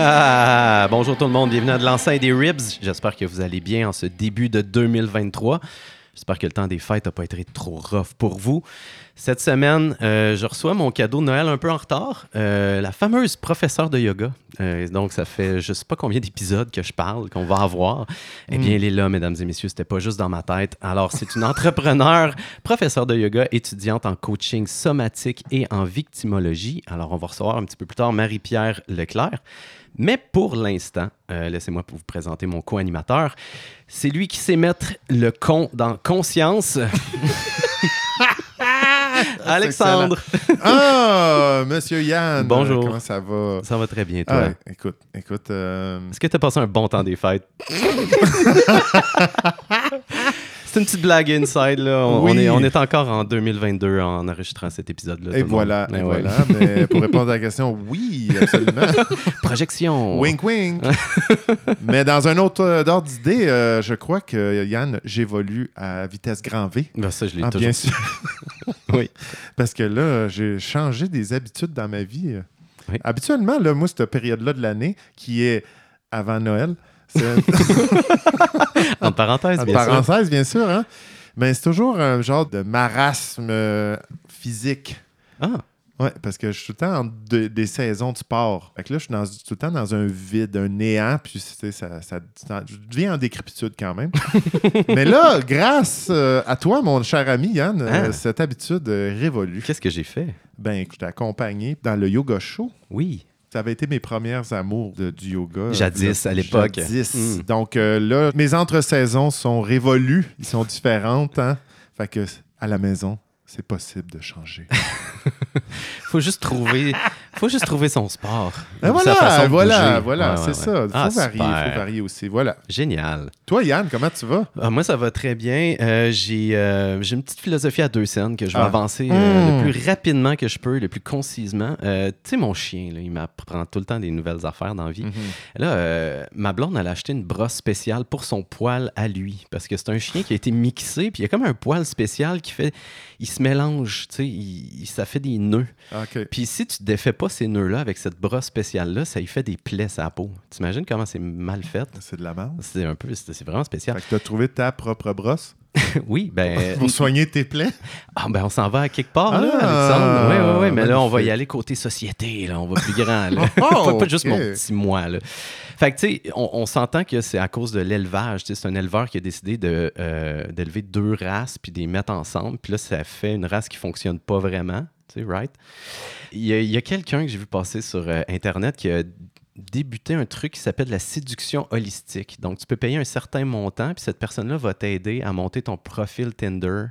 Ah, bonjour tout le monde, bienvenue à de des Ribs. J'espère que vous allez bien en ce début de 2023. J'espère que le temps des fêtes n'a pas été trop rough pour vous. Cette semaine, euh, je reçois mon cadeau de Noël un peu en retard, euh, la fameuse professeure de yoga. Euh, donc, ça fait je sais pas combien d'épisodes que je parle, qu'on va avoir. Eh bien, elle est là, mesdames et messieurs, c'était pas juste dans ma tête. Alors, c'est une entrepreneure, professeure de yoga, étudiante en coaching somatique et en victimologie. Alors, on va recevoir un petit peu plus tard Marie-Pierre Leclerc. Mais pour l'instant, euh, laissez-moi vous présenter mon co-animateur. C'est lui qui sait mettre le con dans conscience. Alexandre. Ah, monsieur Yann. Bonjour. Comment ça va? Ça va très bien, toi. Ah, écoute, écoute. euh, Est-ce que tu as passé un bon temps des fêtes? C'est une petite blague inside, là. On, Oui. on est, on est encore en 2022 en enregistrant cet épisode-là. et voilà, monde. et ouais. voilà. Mais pour répondre à la question, oui, absolument. Projection. wink, wink. Mais dans un autre euh, ordre d'idée, euh, je crois que Yann, j'évolue à vitesse grand V. Ben, ça, je l'ai Ah, toujours bien sûr. Oui. Parce que là, j'ai changé des habitudes dans ma vie. Oui. Habituellement, là, moi, cette période-là de l'année, qui est avant Noël, En parenthèse, En bien sûr. parenthèse, bien sûr, hein? Mais c'est toujours un genre de marasme euh, physique. Ah, Ouais, parce que je suis tout le temps en de- des saisons de sport. Fait que là, je suis dans- tout le temps dans un vide, un néant, puis tu sais, ça, ça, ça- je deviens en décrépitude quand même. Mais là, grâce euh, à toi, mon cher ami Yann, euh, Ah. cette habitude euh, révolue. qu'est-ce que j'ai fait? Ben, je t'ai accompagné dans le yoga show. Oui. Ça avait été mes premières amours de- du yoga. euh, Jadis, là, à l'époque. Jadis. Mm. Donc euh, là, mes entre-saisons sont révolues. Ils sont différentes. Hein? Fait que à la maison, c'est possible de changer. Faut juste trouver, faut juste trouver son sport. Sa voilà, façon voilà, voilà, Ouais, c'est ouais, ça. Il faut Ah, varier, super. faut varier aussi. Voilà. Génial. Toi, Yann, comment tu vas? Ah, moi, ça va très bien. Euh, j'ai euh, j'ai une petite philosophie à deux scènes que je vais Ah. avancer euh, Mm. le plus rapidement que je peux, le plus concisement. Tu sais, mon chien, là, il m'apprend tout le temps des nouvelles affaires dans la vie. Là, euh, ma blonde, elle a acheté une brosse spéciale pour son poil à lui. Parce que c'est un chien qui a été mixé, puis il y a comme un poil spécial qui fait. Il se mélange, tu sais, ça fait des nœuds. OK. Puis si tu défais pas ces nœuds-là avec cette brosse spéciale-là, ça y fait des plaies à la peau. T'imagines comment c'est mal fait? C'est de la merde. C'est un peu, c'est c'est vraiment spécial. Fait que tu as trouvé ta propre brosse? oui, ben, pour soigner tes plaies? ah, ben on s'en va à quelque part, là, Ah, Alexandre. Oui, oui, oui, mais là, on va y aller côté société, là, on va plus grand, là. Oh, pas, pas juste mon petit moi, là. Fait que, tu sais, on, on s'entend que c'est à cause de l'élevage. Tu sais, C'est un éleveur qui a décidé de, euh, d'élever deux races puis de les mettre ensemble. Puis là, ça fait une race qui fonctionne pas vraiment. Tu sais, right? Il y a, il y a quelqu'un que j'ai vu passer sur euh, Internet qui a débuté un truc qui s'appelle la séduction holistique. Donc, tu peux payer un certain montant, puis cette personne-là va t'aider à monter ton profil Tinder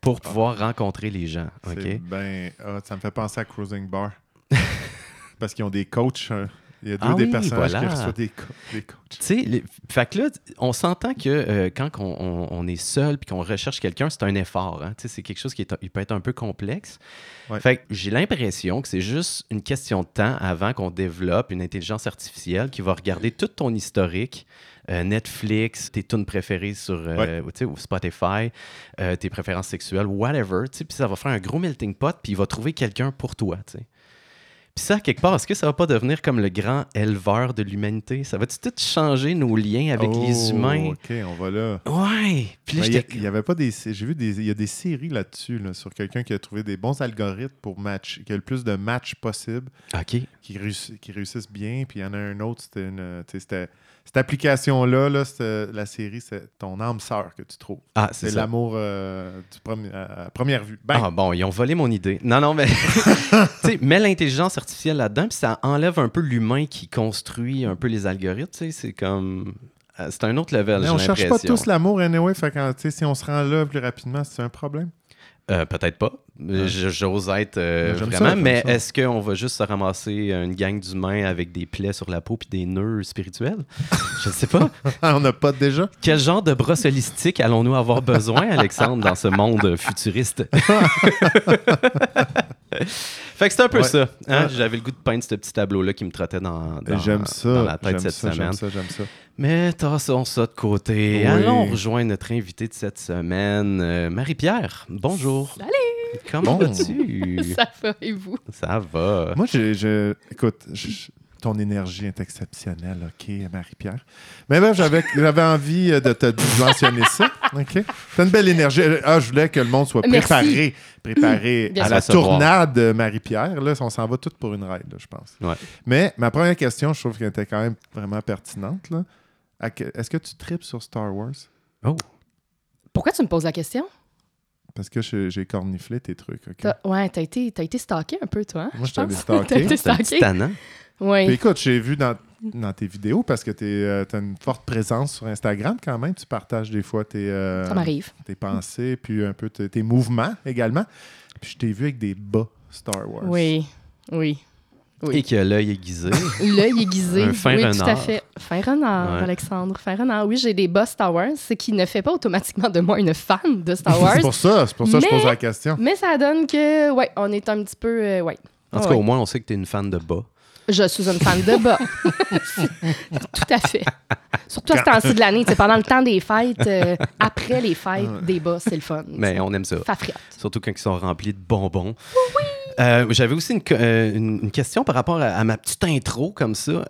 pour pouvoir rencontrer les gens. OK? C'est ben, ah, ça me fait penser à Cruising Bar. Parce qu'ils ont des coachs. hein. Il y a deux Ah des oui, personnages voilà. qui reçoivent des, co- des coachs. Tu sais, les- fait que là, on s'entend que euh, quand on, on- on est seul puis qu'on recherche quelqu'un, c'est un effort. hein. Tu sais, C'est quelque chose qui est, il peut être un peu complexe. Ouais. Fait que j'ai l'impression que c'est juste une question de temps avant qu'on développe une intelligence artificielle qui va regarder tout ton historique, euh, Netflix, tes tunes préférées sur euh, ou Spotify, euh, tes préférences sexuelles, whatever. tu sais, Puis ça va faire un gros melting pot, puis il va trouver quelqu'un pour toi. tu sais. Puis ça, quelque part, est-ce que ça va pas devenir comme le grand éleveur de l'humanité? Ça va-tu tout changer nos liens avec les Oh, humains? OK, on va là. Ouais! Puis là, Mais Il y, avait pas des. J'ai vu des. Il y a des séries là-dessus, là, sur quelqu'un qui a trouvé des bons algorithmes pour match, qui a le plus de matchs possible, OK. qui, réussi- qui réussissent bien. Puis il y en a un autre, c'était une. c'était- Cette application-là, là, la série, c'est ton âme sœur que tu trouves. Ah, c'est l'amour euh, premier- à, à première vue. Ben, Ah bon, ils ont volé mon idée. Non, non, mais tu sais, mets l'intelligence artificielle là-dedans, puis ça enlève un peu l'humain qui construit un peu les algorithmes. tu sais, C'est comme. euh, C'est un autre level, mais on cherche pas tous l'amour anyway. Fait sais, si on se rend là plus rapidement, c'est un problème. Euh, Peut-être pas. Je- J'ose être euh, Ouais, vraiment, ça, mais est-ce qu'on va juste se ramasser une gang d'humains avec des plaies sur la peau puis des nœuds spirituels? Je ne sais pas. on n'a pas déjà? Quel genre de brosse holistique allons-nous avoir besoin, Alexandre, dans ce monde futuriste? Fait que c'est un peu Ouais. ça. hein? J'avais le goût de peindre ce petit tableau-là qui me trottait dans, dans, J'aime ça. dans la tête cette ça, semaine. J'aime ça, j'aime ça. Mais tassons ça de côté. Oui. Allons rejoindre notre invité de cette semaine, euh, Marie-Pierre. Bonjour. Salut. Comment Bon. vas-tu? Ça va, et vous? Ça va. Moi, je- écoute, je- ton énergie est exceptionnelle, OK, Marie-Pierre? Mais là, j'avais, j'avais envie euh, de te mentionner ça, OK? T'as une belle énergie. Ah, je voulais que le monde soit Merci. préparé, préparé à la tournade de Marie-Pierre. Là, on s'en va toutes pour une ride, là, je pense. Ouais. Mais ma première question, je trouve qu'elle était quand même vraiment pertinente. Là. Est-ce que tu tripes sur Star Wars? Oh. Pourquoi tu me poses la question? Parce que j'ai corniflé tes trucs, OK? Ouais, t'as été, t'as été stalké un peu, toi. hein, Moi, je t'avais stalké. T'as été stalké. Oui. Puis écoute, j'ai vu dans, dans tes vidéos, parce que tu as une forte présence sur Instagram quand même, tu partages des fois tes, euh, Ça m'arrive. tes pensées, puis un peu tes, tes mouvements également. Puis je t'ai vu avec des bas Star Wars. Oui. Oui. Oui. Et que l'œil aiguisé. L'œil aiguisé. Un fin oui, tout à fait. Fin renard, Ouais. Alexandre. Fin renard. Oui, j'ai des boss Star Wars, ce qui ne fait pas automatiquement de moi une fan de Star Wars. C'est pour ça, c'est pour ça que je pose la question. mais ça donne que, ouais, on est un petit peu. euh, ouais. En tout Ah cas, ouais. au moins, on sait que tu es une fan de bas. Je suis une fan de bas. Tout à fait. Surtout à ce temps-ci de l'année, pendant le temps des fêtes, euh, après les fêtes, des bas, c'est le fun. Mais on aime ça. Surtout quand ils sont remplis de bonbons. Euh, J'avais aussi une, co- une- une question par rapport à, à ma petite intro comme ça.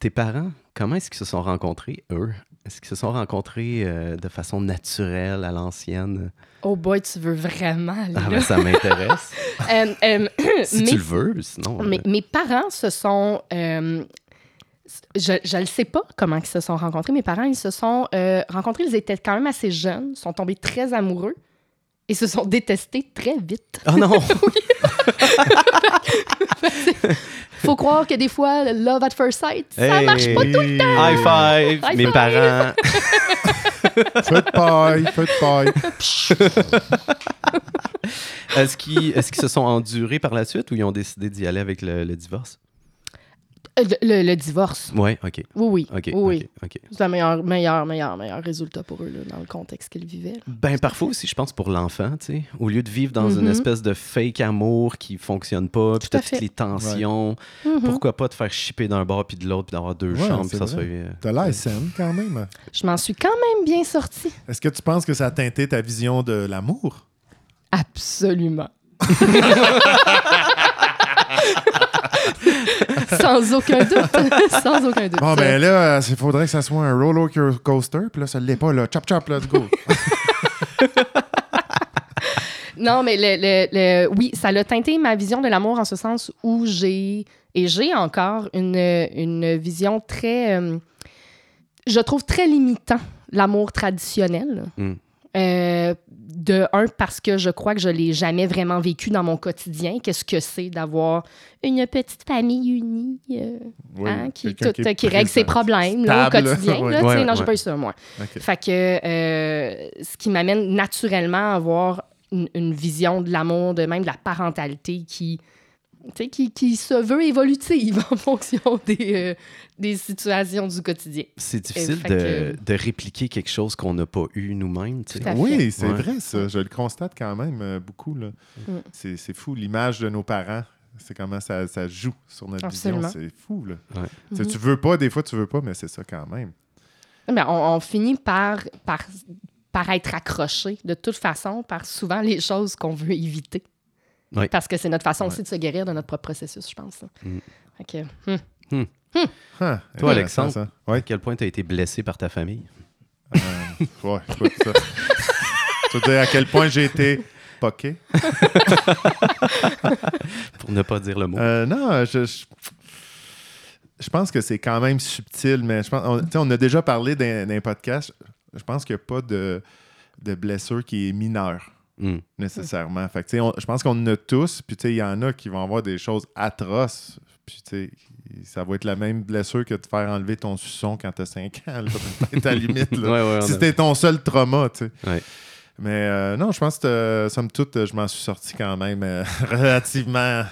Tes parents, comment est-ce qu'ils se sont rencontrés, eux? Est-ce qu'ils se sont rencontrés euh, de façon naturelle à l'ancienne? Oh boy, tu veux vraiment aller Ah, là? ben, ça m'intéresse. Euh, euh, si mes, tu le veux, sinon. mes, mes parents se sont. euh, je ne sais pas comment ils se sont rencontrés. Mes parents, ils se sont euh, rencontrés, ils étaient quand même assez jeunes, sont tombés très amoureux et se sont détestés très vite. Oh non! Faut croire que des fois, love at first sight, ça Hey! marche pas tout le temps. High five! High Mes five! parents. Feu de paille, feu de paille. Est-ce qu'ils est se sont endurés par la suite ou ils ont décidé d'y aller avec le, le divorce? Euh, Le, le- le divorce. Ouais, OK. Oui, oui. OK. oui, oui. OK, OK. C'est le meilleur, meilleur, meilleur, meilleur résultat pour eux là, dans le contexte qu'ils vivaient. là. Ben, parfois aussi, je pense, pour l'enfant, tu sais. Au lieu de vivre dans une Mhm. espèce de fake amour qui fonctionne pas, puis toutes les tensions, Mhm. pourquoi pas te faire shipper d'un bord puis de l'autre, puis d'avoir deux Ouais, chambres, puis ça soit... vrai. euh, T'as l'air saine quand même. Je m'en suis quand même bien sortie. Est-ce que tu penses que ça a teinté ta vision de l'amour? Absolument. Sans aucun doute. Sans aucun doute. Bon, ben là, il faudrait que ça soit un roller coaster, puis là, ça l'est pas, là. Chop, chop, let's go. Non, mais le, le- le- oui, ça l'a teinté ma vision de l'amour en ce sens où j'ai, et j'ai encore une, une vision très, euh, je trouve très limitant, l'amour traditionnel. Mm. Euh, de un, parce que je crois que je l'ai jamais vraiment vécu dans mon quotidien. Qu'est-ce que c'est d'avoir une petite famille unie euh, Oui, hein, qui, tout- règle ses problèmes là, au quotidien. Là, non, ouais. pas eu ça, moi. Fait que euh, ce qui m'amène naturellement à avoir une, une vision de l'amour, de même de la parentalité qui, qui, qui se veut évolutive en fonction des, euh, des situations du quotidien. C'est difficile de, que- de répliquer quelque chose qu'on n'a pas eu nous-mêmes. Oui, c'est Ouais. vrai, ça. Je le constate quand même euh, beaucoup. là. Mm. C'est c'est fou, l'image de nos parents. C'est comment ça, ça joue sur notre Absolument. vision. C'est fou, là. Ouais. Mhm. Tu veux pas, des fois, tu veux pas, mais c'est ça quand même. Ben, on, on finit par, par, par être accroché de toute façon par souvent les choses qu'on veut éviter. Oui. Parce que c'est notre façon Ouais. aussi de se guérir de notre propre processus, je pense. Mm. Hmm. Ah, Toi, Alexandre? ça. À Ouais. quel point tu as été blessé par ta famille? Euh, ouais, écoute, ça. Tu veux dire à quel point j'ai été poqué? Pour ne pas dire le mot. Euh, non, je, je, je pense que c'est quand même subtil, mais je pense, on, on a déjà parlé d'un d'un podcast. Je pense qu'il n'y a pas de, de blessure qui est mineure Hmm. nécessairement. Fait que, on- je pense qu'on en a tous, puis il y en a qui vont avoir des choses atroces. Puis, ça va être la même blessure que de faire enlever ton suçon quand tu as 5 ans. là. Peut-être à la limite. là. Ouais, ouais, on si a- c'était ton seul trauma, tu sais. Ouais. Mais euh, non, je pense que, euh, somme toute, je m'en suis sorti quand même euh, relativement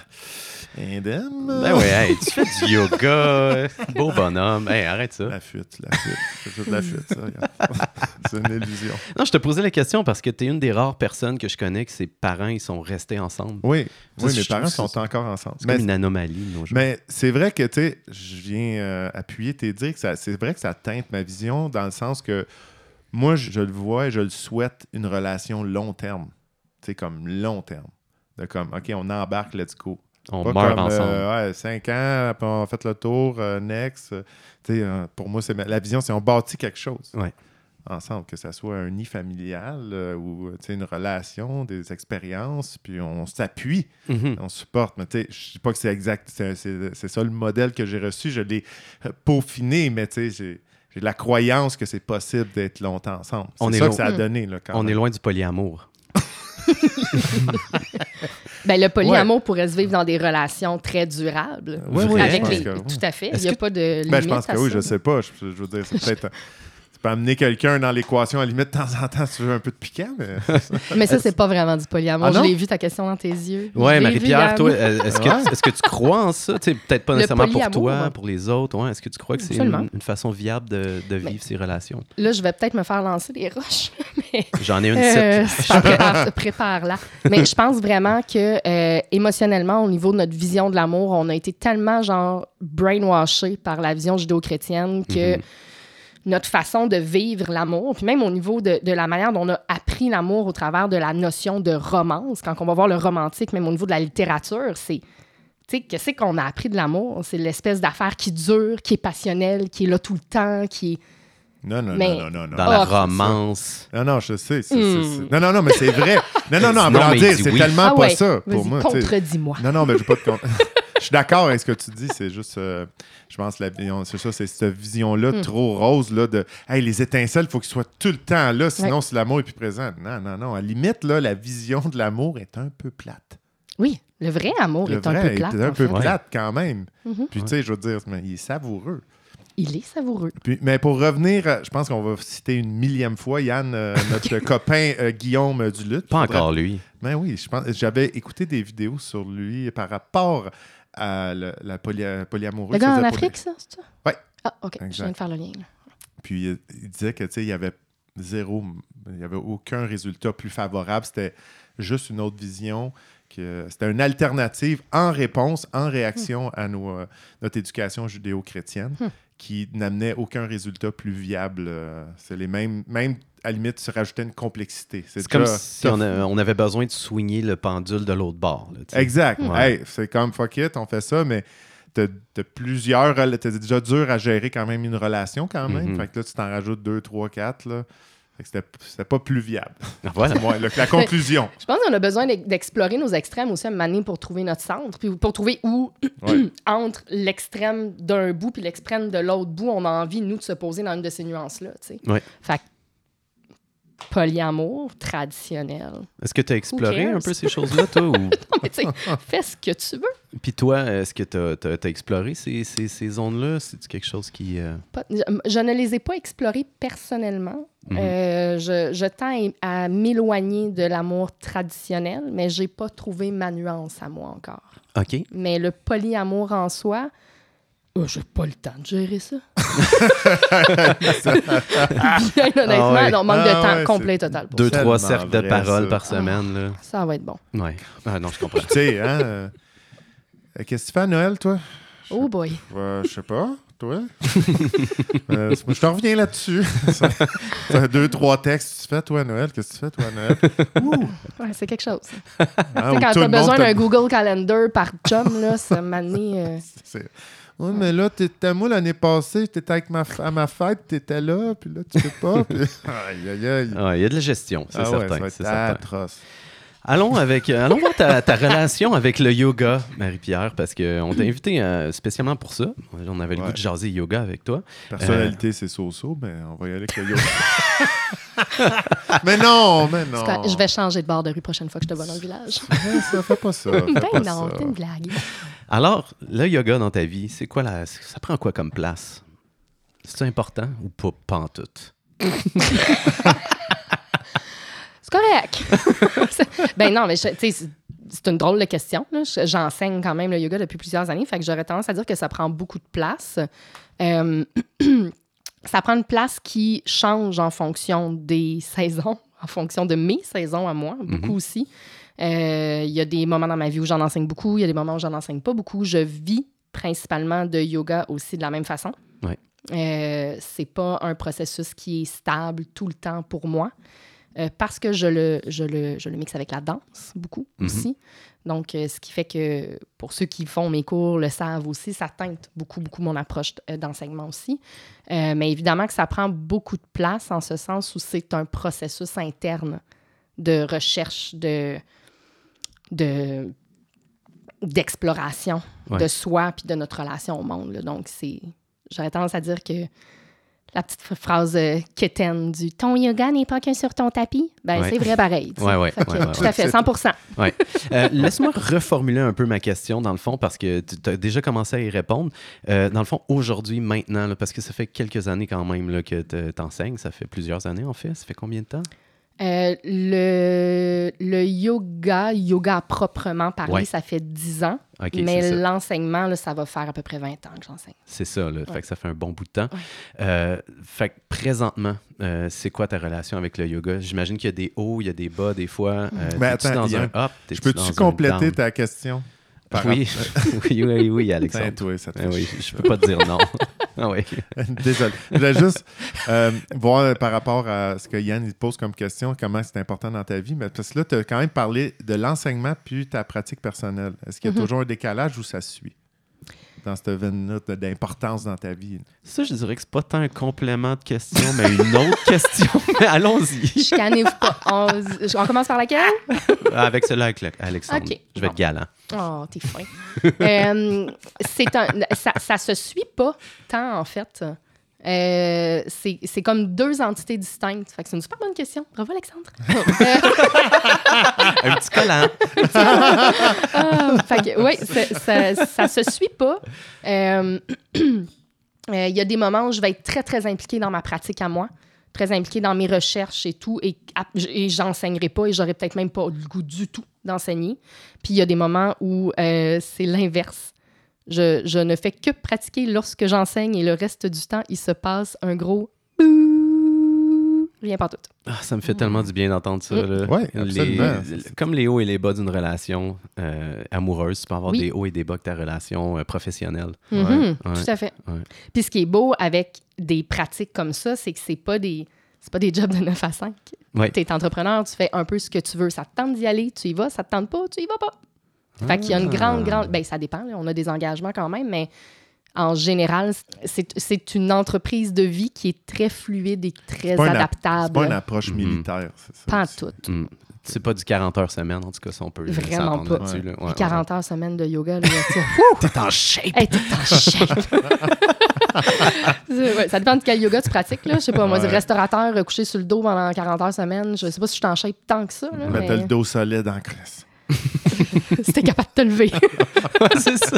Indem. Ben hey, tu fais du yoga. Beau bonhomme. Hey, arrête ça. La fuite, la fuite. C'est toute la fuite, ça. C'est une illusion. Non, je te posais la question parce que tu es une des rares personnes que je connais que ses parents ils sont restés ensemble. Oui, Ça, oui mes parents ça- sont encore ensemble. C'est une anomalie nos jours. mais c'est vrai que, tu sais, je viens euh, appuyer tes dires c'est vrai que ça teinte ma vision dans le sens que moi, je, je le vois et je le souhaite une relation long terme. Tu sais, comme long terme. De comme, OK, on embarque, let's go. On Pas meurt comme, ensemble. euh, ouais, cinq ans, puis on a fait le tour, euh, next. Euh, tu sais, euh, pour moi, c'est la vision, c'est on bâtit quelque chose Ouais. ensemble, que ça soit un nid familial euh, ou euh, une relation, des expériences, puis on s'appuie, Mhm. on supporte. Mais tu sais, je dis pas que c'est exact, c'est, ça le modèle que j'ai reçu, je l'ai euh, peaufiné, mais tu sais, j'ai, la croyance que c'est possible d'être longtemps ensemble. C'est On est ça que ça a donné, là, quand On est loin du polyamour. Ben, le polyamour pourrait se vivre dans des relations très durables. Oui, oui, avec je les... que oui. Tout à fait. Il n'y a que- pas de limite Ben, je pense que oui, ça. je sais pas. Je, je veux dire, c'est peut-être. Tu peux amener quelqu'un dans l'équation, à la limite, de temps en temps, si tu veux un peu de piquant, mais. Mais ça, c'est pas vraiment du polyamour. Ah je l'ai vu, ta question dans tes yeux. Vu, Marie-Pierre, toi, euh, est-ce que, est-ce que tu crois en ça? Peut-être pas nécessairement pour toi, ouais. pour les autres. Ouais. Est-ce que tu crois que c'est une, une façon viable de, de vivre Mais- ces relations? Là, je vais peut-être me faire lancer des roches. mais J'en ai une Euh, prépare, prépare là. Mais je pense vraiment que euh, émotionnellement, au niveau de notre vision de l'amour, on a été tellement genre brainwashé par la vision judéo-chrétienne que Mhm. Notre façon de vivre l'amour, puis même au niveau de, de la manière dont on a appris l'amour au travers de la notion de romance, quand on va voir le romantique, même au niveau de la littérature, c'est tu sais, qu'est-ce qu'on a appris de l'amour? C'est l'espèce d'affaire qui dure, qui est passionnelle, qui est là tout le temps, qui est... Non, non, Mais- non, non, non, non. Dans la Ah, romance. Non, non, je sais. c'est- c'est- c'est- Non, non, non, mais c'est vrai. Non, non, non, à Non, vouloir mais dire, c'est oui. tellement Ah pas ouais, ça pour Vas-y, moi. contredis-moi. Non, non, mais je veux pas te con- Je suis d'accord avec ce que tu dis, c'est juste, euh, je pense, la, c'est ça, c'est cette vision-là Hmm. trop rose, là, de, hey, les étincelles, il faut qu'ils soient tout le temps là, sinon, si l'amour est plus présent. Non, non, non. À la limite, là, la vision de l'amour est un peu plate. Oui, le vrai amour Le est un peu plate. est un peu fait. Plate quand même. Mhm. Puis, tu sais, je veux dire, mais il est savoureux. Il est savoureux. Puis, mais pour revenir, à- je pense qu'on va citer une millième fois Yann, euh, notre copain euh, Guillaume Duluth. Pas Faudrait- encore lui. Ben oui, je pense, j'avais écouté des vidéos sur lui par rapport à le- la poly, polyamoureux. Le qu'il gars en Afrique, ça, c'est ça? Ouais. Ah, OK. Je viens de faire le lien. Puis euh, il disait que tu sais, il y avait zéro, il y avait aucun résultat plus favorable. C'était juste une autre vision. C'était une alternative en réponse, en réaction à nos, euh, notre éducation judéo-chrétienne, Hmm. Qui n'amenait aucun résultat plus viable. euh, C'est les mêmes, même à la limite, se rajoutait une complexité. C'est comme si on, a- on avait besoin de soigner le pendule de l'autre bord. là. Exact. Hey, c'est comme fuck it, on fait ça, mais t'as t'as plusieurs. T'as déjà dur à gérer quand même une relation quand même. Mhm. Fait que là, tu t'en rajoutes deux, trois, quatre. Là. C'était- pas plus viable. Voilà. Moi, le- la conclusion. Je pense qu'on a besoin d'e- d'explorer nos extrêmes aussi à un pour trouver notre centre, puis pour trouver où, Ouais. entre l'extrême d'un bout puis l'extrême de l'autre bout, on a envie, nous, de se poser dans une de ces nuances-là. tu sais. Ouais. Fait que polyamour traditionnel. Est-ce que tu as exploré un peu ces choses-là, toi? Ou... Non, mais tu sais, fais ce que tu veux. Puis toi, est-ce que tu as, exploré ces, ces- ces zones-là? C'est quelque chose qui... euh, Pas- je, je ne les ai pas explorées personnellement. Mhm. Euh, je, je tends à m'éloigner de l'amour traditionnel, mais j'ai pas trouvé ma nuance à moi encore. OK. Mais le polyamour en soi, oh, j'ai pas le temps de gérer ça. Bien honnêtement, Ah ouais. non, manque de Ah temps ouais, complet total. Pour Deux, ça. trois cercles de vrai, parole ça. par semaine. Là. ça va être bon. Ouais. Ah non, je comprends. tu sais, hein? euh, euh, Qu'est-ce que tu fais à Noël, toi? Oh boy. Euh, je sais pas. Toi? Euh, je te reviens là-dessus. Ça- ça, deux, trois textes. Tu fais, toi, à Noël? Qu'est-ce que tu fais, toi, à Noël? Ouh! Ouais, c'est quelque chose. Hein, Tu quand le monde besoin d'un Google Calendar par chum, là, ça m'a amené. euh, C'est- Oui, mais là, t'étais moi l'année passée, t'étais avec ma à ma fête, t'étais là, puis là, tu peux pas. puis- Aïe, aïe, aïe. Ah, Il y a de la gestion, c'est Ah ouais, ça certain. va être c'est certain. Allons, avec, euh, allons voir ta, ta relation avec le yoga, Marie-Pierre, parce qu'on t'a invité euh, spécialement pour ça. On avait le Ouais. goût de jaser yoga avec toi. Personnalité, c'est so-so, mais on va y aller avec le yoga. mais non, mais non. parce que Je vais changer de bord de rue prochaine fois que je te vois dans le village. Ouais, ça, fais pas ça. fais Ben pas non, c'est une blague. Alors, le yoga dans ta vie, c'est quoi la. Ça prend quoi comme place? C'est important ou pas, pas en tout? Correct. Ben non, mais tu sais, c'est- une drôle de question. J'enseigne quand même le yoga depuis plusieurs années, fait que j'aurais tendance à dire que ça prend beaucoup de place. Euh, ça prend une place qui change en fonction des saisons, en fonction de mes saisons à moi, beaucoup aussi. Euh, Il y a des moments dans ma vie où j'en enseigne beaucoup, il y a des moments où j'en enseigne pas beaucoup. Je vis principalement de yoga aussi de la même façon. Ouais. Euh, c'est pas un processus qui est stable tout le temps pour moi. Euh, parce que je le, je, le, je le mixe avec la danse beaucoup Mhm. aussi. Donc, euh, ce qui fait que pour ceux qui font mes cours le savent aussi, ça teinte beaucoup, beaucoup mon approche euh, d'enseignement aussi. Euh, mais évidemment que ça prend beaucoup de place en ce sens où c'est un processus interne de recherche, de, de, d'exploration Ouais. de soi puis de notre relation au monde. là. Donc, c'est. J'aurais tendance à dire que la petite ph- phrase euh, quétaine du ton yoga n'est pas que sur ton tapis, ben Ouais. c'est vrai pareil. Ouais, ouais, ouais, tout à fait, 100 Ouais. Euh, Laisse-moi reformuler un peu ma question, dans le fond, parce que tu as déjà commencé à y répondre. Euh, dans le fond, aujourd'hui, maintenant, là, parce que ça fait quelques années quand même là, que tu enseignes, ça fait plusieurs années en fait. Ça fait combien de temps? Euh, le, le yoga, yoga à proprement parlé, Ouais. ça fait 10 ans. Mais ça. l'enseignement, là, ça va faire à peu près 20 ans que j'enseigne. C'est ça, là. Fait que ça fait un bon bout de temps. Ouais. Euh, fait que présentement, euh, c'est quoi ta relation avec le yoga? J'imagine qu'il y a des hauts, il y a des bas des fois. Euh, Ben, attends, dans un up? Je peux-tu compléter ta question? Par Oui. oui, oui, oui, Alexandre. Tiens, toi, ça te Ah fait oui, je peux pas te dire non. ah oui. Désolé. Je voulais juste euh, voir euh, par rapport à ce que Yann il pose comme question, comment c'est important dans ta vie. Mais parce que là, tu as quand même parlé de l'enseignement puis ta pratique personnelle. Est-ce qu'il y a Mhm. toujours un décalage ou ça suit? Dans cette veine-là d'importance dans ta vie? Ça, je dirais que c'est pas tant un complément de question, mais une autre question. Mais allons-y. Je caniffe pas. On, on commence par laquelle? Avec cela, avec le- Alexandre. Je vais être galant. Oh, t'es fin. Euh, c'est un, ça, ça se suit pas tant, en fait. Euh, c'est comme deux entités distinctes. Fait que c'est une super bonne question. Bravo, Alexandre. Un petit collant. Ah, fait que, oui, ça, ça se suit pas. Euh, euh, Il y a des moments où je vais être très, très impliquée dans ma pratique à moi, très impliquée dans mes recherches et tout, et, et j'enseignerai pas et j'aurais peut-être même pas le goût du tout d'enseigner. Puis il y a des moments où euh, c'est l'inverse. Je, je ne fais que pratiquer lorsque j'enseigne et le reste du temps, il se passe un gros bouh. Rien pas tout. Ah, ça me fait tellement du bien d'entendre ça. Ouais, Les- absolument. comme les hauts et les bas d'une relation euh, amoureuse, tu peux avoir Oui. des hauts et des bas que ta relation euh, professionnelle. Mhm, Ouais. Tout à fait. Ouais. Puis ce qui est beau avec des pratiques comme ça, c'est que c'est pas des c'est pas des jobs de 9 à 5. Ouais. Tu es entrepreneur, tu fais un peu ce que tu veux. Ça te tente d'y aller, tu y vas. Ça te tente pas, tu y vas pas. Fait qu'il y a une grande, grande... Ben, ça dépend. là. On a des engagements quand même, mais en général, c'est c'est une entreprise de vie qui est très fluide et très adaptable. C'est pas une approche Mhm. militaire, c'est ça? Pas en tout. Hmm. C'est pas du 40 heures semaine, en tout cas, si on peut Vraiment pas. là. Ouais, Puis 40 heures semaine de yoga, là. T'es en shape! Hey, t'es en shape. Ça dépend de quel yoga tu pratiques. Là. Je sais pas, moi, Ouais. restaurateur, euh, couché sur le dos pendant 40 heures semaine, je sais pas si je suis en shape tant que ça. Là, Mais mais t'as le dos solide en crise. Si t'es capable de te lever. Ouais, c'est ça.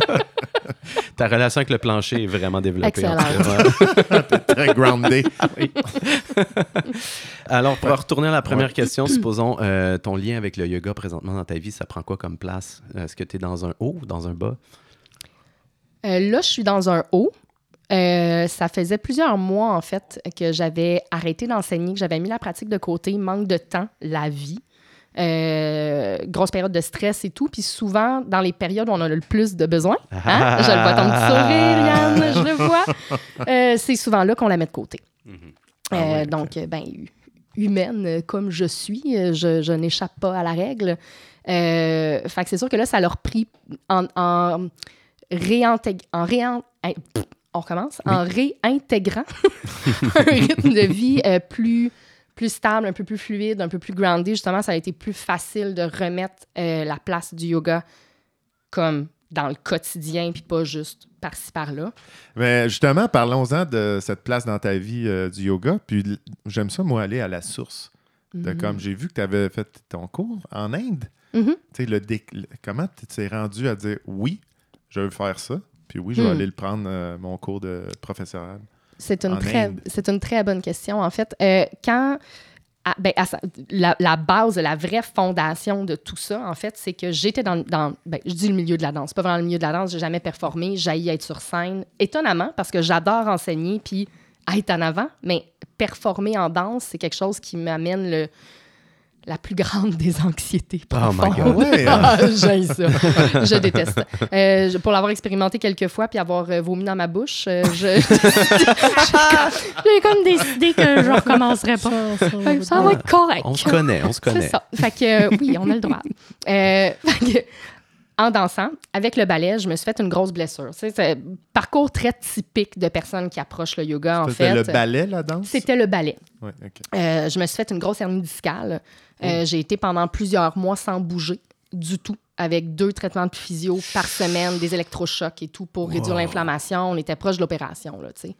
Ta relation avec le plancher est vraiment développée. en tout cas, ouais. Très groundé. Alors, pour retourner à la première Ouais. question, supposons euh, ton lien avec le yoga présentement dans ta vie, ça prend quoi comme place? Est-ce que tu es dans un haut ou dans un bas? Euh, là, je suis dans un haut. Euh, ça faisait plusieurs mois, en fait, que j'avais arrêté d'enseigner, que j'avais mis la pratique de côté, manque de temps, la vie. Euh, grosse période de stress et tout. Puis souvent, dans les périodes où on a le plus de besoin, hein, je le vois ton petit sourire, Yann, je le vois, euh, c'est souvent là qu'on la met de côté. Mhm. Ah Euh, ok. Donc, ben, hu- humaine comme je suis, je, je n'échappe pas à la règle. Fait que c'est sûr que là, ça leur pris en, en, réintég- en réin- hein, on recommence, en réintégrant un rythme de vie plus, plus stable, un peu plus fluide, un peu plus groundé. Justement, ça a été plus facile de remettre euh, la place du yoga comme dans le quotidien, puis pas juste par-ci, par-là. Mais justement, parlons-en de cette place dans ta vie euh, du yoga. Puis j'aime ça, moi, aller à la source. De Mhm. comme j'ai vu que tu avais fait ton cours en Inde. Tu sais, le dé- le- comment tu t'es rendu à dire oui, je veux faire ça. Puis oui, je vais Hmm. aller le prendre, euh, mon cours de professoral. C'est une, En très, c'est une très bonne question, en fait. Euh, quand, à- ben, à sa- la, la base, la vraie fondation de tout ça, en fait, c'est que j'étais dans, dans ben, je dis le milieu de la danse. Pas vraiment le milieu de la danse, j'ai jamais performé, j'ai être sur scène. Étonnamment, parce que j'adore enseigner puis être en avant, mais performer en danse, c'est quelque chose qui m'amène le la plus grande des anxiétés. Oh my profondes. God. Ouais, hein? Ah, ça. Je déteste. Euh, je- pour l'avoir expérimenté quelques fois puis avoir euh, vomi dans ma bouche, euh, je- j'ai comme décidé que je recommencerais pas. Fait que Ça va être correct. On se connaît, on se C'est connaît. ça. Fait que euh, oui, on a le droit. Euh, fait que, en dansant, avec le ballet, je me suis fait une grosse blessure. C'est un parcours très typique de personnes qui approchent le yoga, en C'était fait. le ballet, la danse? C'était le ballet. Ouais. Euh, je me suis fait une grosse hernie discale. Euh, J'ai été pendant plusieurs mois sans bouger du tout, avec deux traitements de physio par semaine, des électrochocs et tout pour réduire l'inflammation. On était proche de l'opération, là, tu sais.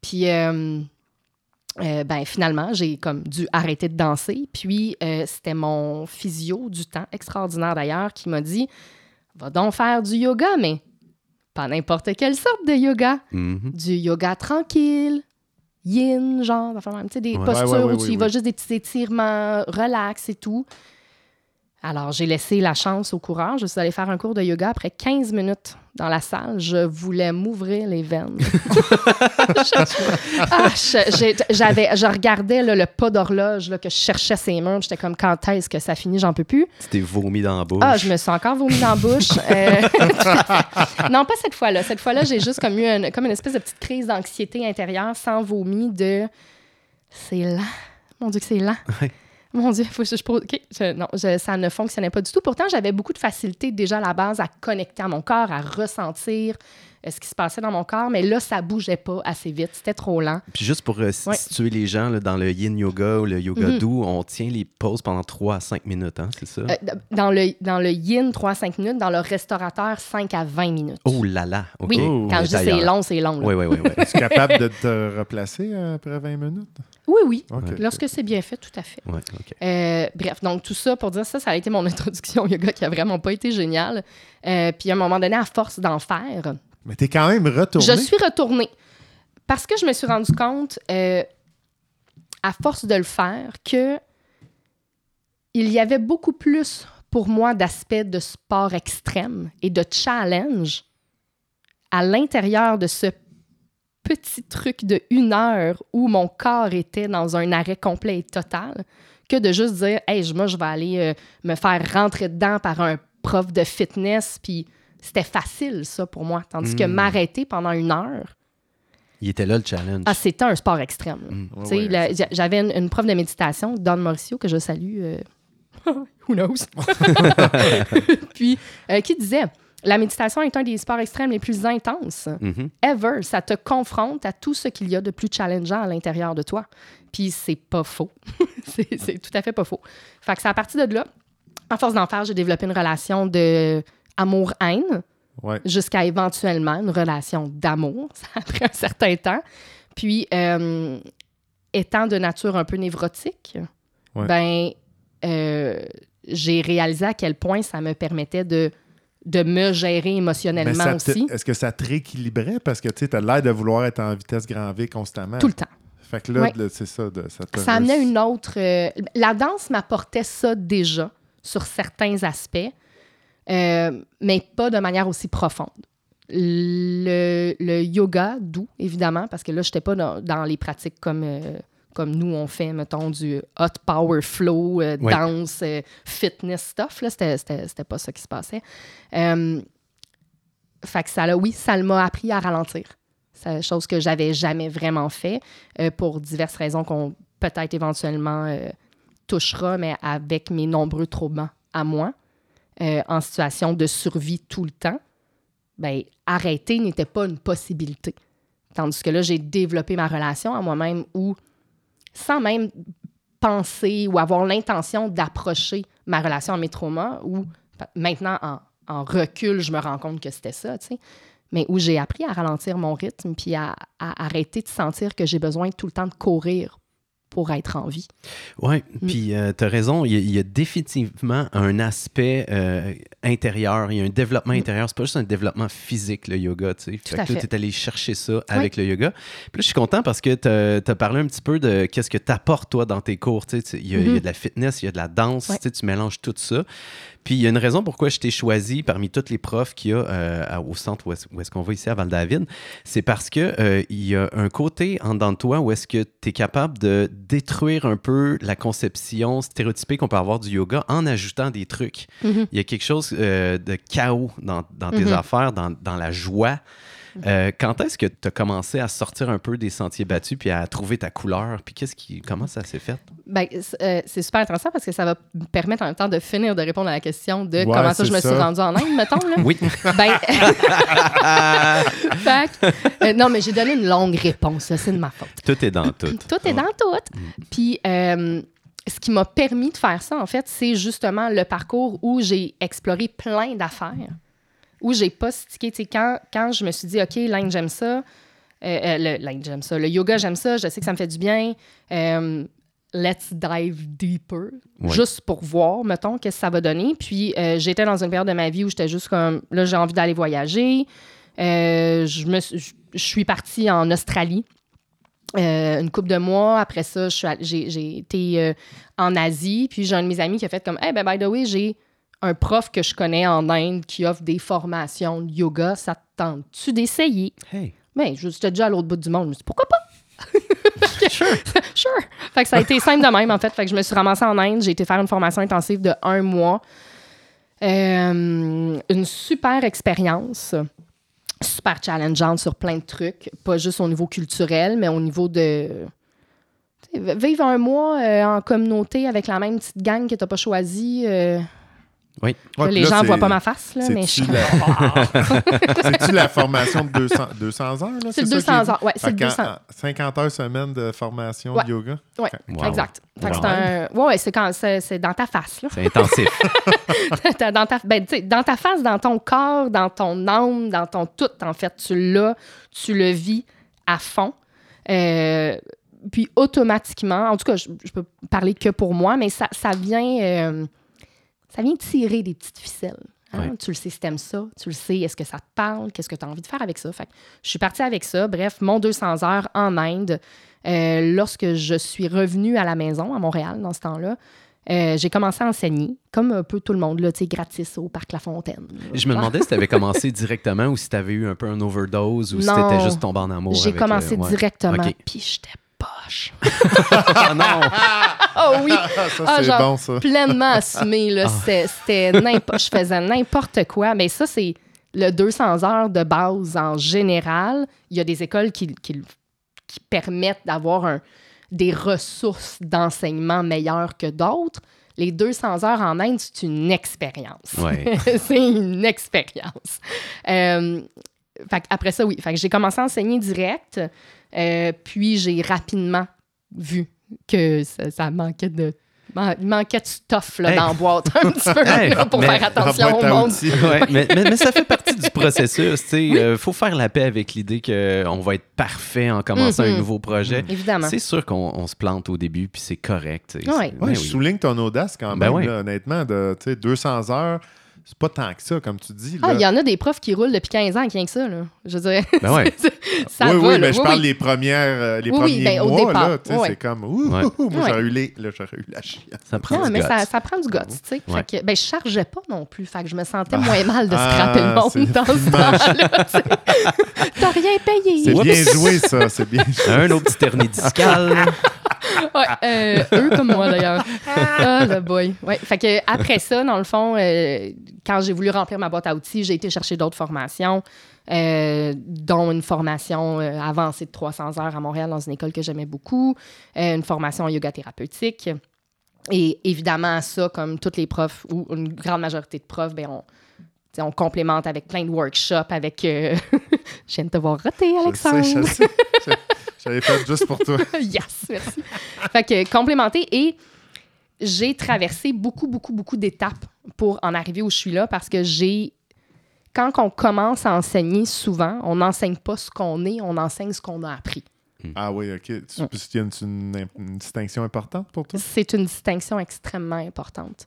Puis, euh, euh, ben, finalement, j'ai comme dû arrêter de danser. Puis, euh, c'était mon physio du temps, extraordinaire d'ailleurs, qui m'a dit Va donc faire du yoga, mais pas n'importe quelle sorte de yoga Mhm. du yoga tranquille, yin, genre, enfin, des Ouais. postures Ouais, ouais, où tu y vas juste des petits étirements, relax et tout. Alors, j'ai laissé la chance au coureur. Je suis allée faire un cours de yoga après 15 minutes dans la salle. Je voulais m'ouvrir les veines. Je- ah, je, j'ai- j'avais, je regardais là, le pas d'horloge là, que je cherchais ses murs. J'étais comme, quand est-ce que ça finit? J'en peux plus. Tu t'es vomi dans la bouche. Ah, je me suis encore vomi dans la bouche. Euh, non, pas cette fois-là. Cette fois-là, j'ai juste comme eu une, comme une espèce de petite crise d'anxiété intérieure sans vomi de c'est lent. Mon Dieu, que c'est lent. Ouais. Mon Dieu, faut que je, pose- non, ça ne fonctionnait pas du tout. Pourtant, j'avais beaucoup de facilité déjà à la base à connecter à mon corps, à ressentir ce qui se passait dans mon corps, mais là, ça bougeait pas assez vite. C'était trop lent. Puis juste pour euh, Ouais. situer les gens là, dans le yin yoga ou le yoga Mhm. doux, on tient les pauses pendant 3 à 5 minutes, hein, c'est ça? Euh, dans, le, dans le yin, 3 à 5 minutes. Dans le restaurateur, 5 à 20 minutes. Oh là là! OK. oui, Oh. quand je dis est c'est long, c'est long. là. Oui, oui, oui. oui. Es-tu capable de te replacer après 20 minutes? Oui, oui. Lorsque c'est bien fait, tout à fait. Ouais, OK. Euh, bref, donc tout ça pour dire ça, ça a été mon introduction au yoga qui a vraiment pas été géniale. Euh, puis à un moment donné, à force d'en faire, Mais t'es quand même retourné. je suis retournée. Parce que je me suis rendu compte, euh, à force de le faire, que il y avait beaucoup plus pour moi d'aspects de sport extrême et de challenge à l'intérieur de ce petit truc de une heure où mon corps était dans un arrêt complet et total que de juste dire hey moi je vais aller euh, me faire rentrer dedans par un prof de fitness puis c'était facile ça pour moi tandis que Mm. m'arrêter pendant une heure Il était là le challenge. ah c'était un sport extrême. Mm. Ouais, ouais, j'a- J'avais une, une prof de méditation, Don Mauricio, que je salue. euh, who knows? Puis, euh, qui disait La méditation est un des sports extrêmes les plus intenses Mhm. ever. Ça te confronte à tout ce qu'il y a de plus challengeant à l'intérieur de toi. Puis, c'est pas faux. c'est c'est tout à fait pas faux. Fait que c'est à partir de là, à force d'en faire, j'ai développé une relation de amour-haine Ouais. jusqu'à éventuellement une relation d'amour. Ça a pris un certain temps. Puis, euh, étant de nature un peu névrotique, Ouais. ben, euh, j'ai réalisé à quel point ça me permettait de, de me gérer Mais émotionnellement aussi, Est-ce que ça te rééquilibrait? Parce que tu as l'air de vouloir être en vitesse grand V constamment. tout le temps. Fait que là, Ouais. c'est ça. de- ça Ça amenait une autre. euh, la danse m'apportait ça déjà sur certains aspects, euh, mais pas de manière aussi profonde. Le, le yoga, doux, évidemment, parce que là, je n'étais pas dans, dans les pratiques comme, euh, comme nous, on fait, mettons, du hot power flow, euh, danse, euh, fitness stuff. Là, c'était, c'était, c'était pas ça qui se passait. Fait que ça, là, oui, ça m'a appris à ralentir. C'est chose que j'avais jamais vraiment fait pour diverses raisons qu'on peut-être éventuellement touchera, mais avec mes nombreux troubles à moi, euh, en situation de survie tout le temps, ben, arrêter n'était pas une possibilité. Tandis que là, j'ai développé ma relation à moi-même où, sans même penser ou avoir l'intention d'approcher ma relation à mes traumas, ou maintenant, en, recul, je me rends compte que c'était ça, mais où j'ai appris à ralentir mon rythme puis à arrêter de sentir que j'ai besoin tout le temps de courir pour être en vie. Oui, Mm. puis tu as raison, il y, a- il y a définitivement un aspect euh, intérieur, il y a un développement Mm. intérieur. C'est pas juste un développement physique, le yoga, tu sais. Fait que tu es allé chercher ça avec le yoga. Puis là, je suis content parce que tu as parlé un petit peu de qu'est-ce que tu apportes, toi, dans tes cours. Tu sais, il y, a- il y a Mhm. de la fitness, il y a de la danse, sais, tu mélanges tout ça. Puis il y a une raison pourquoi je t'ai choisi parmi tous les profs qu'il y a euh, au centre où est-ce, qu'on va ici à Val-David. C'est parce que euh, y a un côté en dedans de toi où est-ce que tu es capable de détruire un peu la conception stéréotypée qu'on peut avoir du yoga en ajoutant des trucs. Mhm. Il y a quelque chose euh, de chaos dans, dans tes Mhm. affaires, dans, dans la joie. Euh, quand est-ce que tu as commencé à sortir un peu des sentiers battus puis à trouver ta couleur? Puis qu'est-ce qui, comment ça s'est fait? Ben, euh, c'est super intéressant parce que ça va me permettre en même temps de finir de répondre à la question de Ouais, comment ça je me suis rendue en Inde, mettons. Là. Oui. Ben, fait que, euh, non, mais j'ai donné une longue réponse, c'est de ma faute. tout est dans tout. Tout est dans tout. Puis, euh, ce qui m'a permis de faire ça, en fait, c'est justement le parcours où j'ai exploré plein d'affaires, où j'ai pas stické. Tu sais, quand, quand je me suis dit, OK, l'Inde, j'aime ça, euh, euh, le, l'Inde, j'aime ça, le yoga, j'aime ça, je sais que ça me fait du bien. euh, let's dive deeper, Ouais. juste pour voir, mettons, qu'est-ce que ça va donner. Puis, euh, j'étais dans une période de ma vie où j'étais juste comme, là, j'ai envie d'aller voyager. Je, me, suis- je, je suis partie en Australie euh, une couple de mois. Après ça, je suis all- j'ai, j'ai été euh, en Asie. Puis j'ai un de mes amis qui a fait comme Hey, ben, by the way, j'ai un prof que je connais en Inde qui offre des formations de yoga. Ça te tente-tu d'essayer? Hey. Ben, je- j'étais déjà à l'autre bout du monde. Je me suis dit, pourquoi pas? sure. sure. Fait que ça a été simple de même, en fait. Fait que je me suis ramassée en Inde. J'ai été faire une formation intensive de un mois. Euh, une super expérience. Super challengeante sur plein de trucs. Pas juste au niveau culturel, mais au niveau de. Vivre un mois euh, en communauté avec la même petite gang que tu n'as pas choisie. euh, Oui. Ouais, les gens ne c'est- voient pas ma face, là, mais je la... C'est-tu la formation de 200, 200 heures? là, C'est le ça 200 qui est dit? heures. Ouais, c'est Fait le qu'en- 200. en 50 heures semaine de formation Ouais. de yoga? Wow. exact. Wow. c'est un. Ouais, ouais, c'est quand c'est, c'est dans ta face, là. C'est intensif. Dans ta, ben, tu sais, dans ta face, dans ton corps, dans ton âme, dans ton tout, en fait, tu l'as, tu le vis à fond. Euh, puis automatiquement, en tout cas, je, je peux parler que pour moi, mais ça, ça vient, euh, ça vient tirer des petites ficelles. hein? Ouais. Tu le sais si t'aimes ça, tu le sais, est-ce que ça te parle, qu'est-ce que tu as envie de faire avec ça? Fait que je suis partie avec ça. Bref, mon 200 heures en Inde. Euh, lorsque je suis revenue à la maison, à Montréal, dans ce temps-là, euh, j'ai commencé à enseigner, comme un peu tout le monde, là, gratis au Parc La Fontaine. Je me demandais si tu avais commencé directement ou si tu avais eu un peu un overdose ou si tu Non. étais juste tombé en amour. J'ai commencé euh, ouais. directement, Ok. puis j'étais poche. Ah non! oh oui! Ah, ça, Ah, c'est genre, bon, ça. pleinement assumé. Là, Ah. C'était, n'importe, je faisais n'importe quoi. Mais ça, c'est le 200 heures de base en général. Il y a des écoles qui, qui, qui permettent d'avoir un- des ressources d'enseignement meilleures que d'autres. Les 200 heures en Inde, c'est une expérience. Ouais. c'est une expérience. Euh, fait que après ça, oui. Fait que j'ai commencé à enseigner direct. Euh, puis j'ai rapidement vu que ça, ça manquait de. Il manquait de stuff là, Hey. dans la boîte un petit peu Hey, là, pour mais- faire attention au monde. outils. Ouais, mais, mais- mais ça fait partie du processus. Il faut faire la paix avec l'idée qu'on va être parfait en commençant un nouveau projet. Évidemment. C'est sûr qu'on on se plante au début, puis c'est correct. Ouais. Ouais, ben je oui. souligne ton audace quand même, Ben ouais. là, honnêtement. De, tu sais, 200 heures, c'est pas tant que ça, comme tu dis. Ah, il y en a des profs qui roulent depuis 15 ans qui rien que ça. Là. Je veux dire, Ben ouais. ça oui, va. oui, là. mais je Oui, parle oui. les premières, euh, les premiers ben, au mois, départ, là, c'est comme, ouh, Ouais. ouh, moi, Ouais. j'aurais eu, les, là, j'aurais eu la chienne. Ça prend Non, du mais ça, ça prend du goût, tu sais. Ouais. Fait que, ben, je chargeais pas non plus. Fait que je me sentais moins mal de Ah, scraper le c'est monde dans ce temps-là. T'as rien payé. C'est Oups. bien joué, ça, c'est bien joué. Un autre petit hernie discale. Ouais, euh, eux comme moi d'ailleurs. Ah, le boy. Ouais, fait que après ça, dans le fond, euh, quand j'ai voulu remplir ma boîte à outils, j'ai été chercher d'autres formations, euh, dont une formation euh, avancée de 300 heures à Montréal dans une école que j'aimais beaucoup, euh, une formation en yoga thérapeutique. Et évidemment, ça, comme tous les profs ou une grande majorité de profs, ben on, sais, complémente avec plein de workshops, avec. je viens de te voir Je sais, Alexandre. je sais. Je- J'avais fait juste pour toi. yes, merci. fait que complémenté et j'ai traversé beaucoup, beaucoup, beaucoup d'étapes pour en arriver où je suis là parce que j'ai. Quand on commence à enseigner, souvent, on n'enseigne pas ce qu'on est, on enseigne ce qu'on a appris. Ah oui, OK. Mm. Qu'il y a une, une- une distinction importante pour toi? C'est une distinction extrêmement importante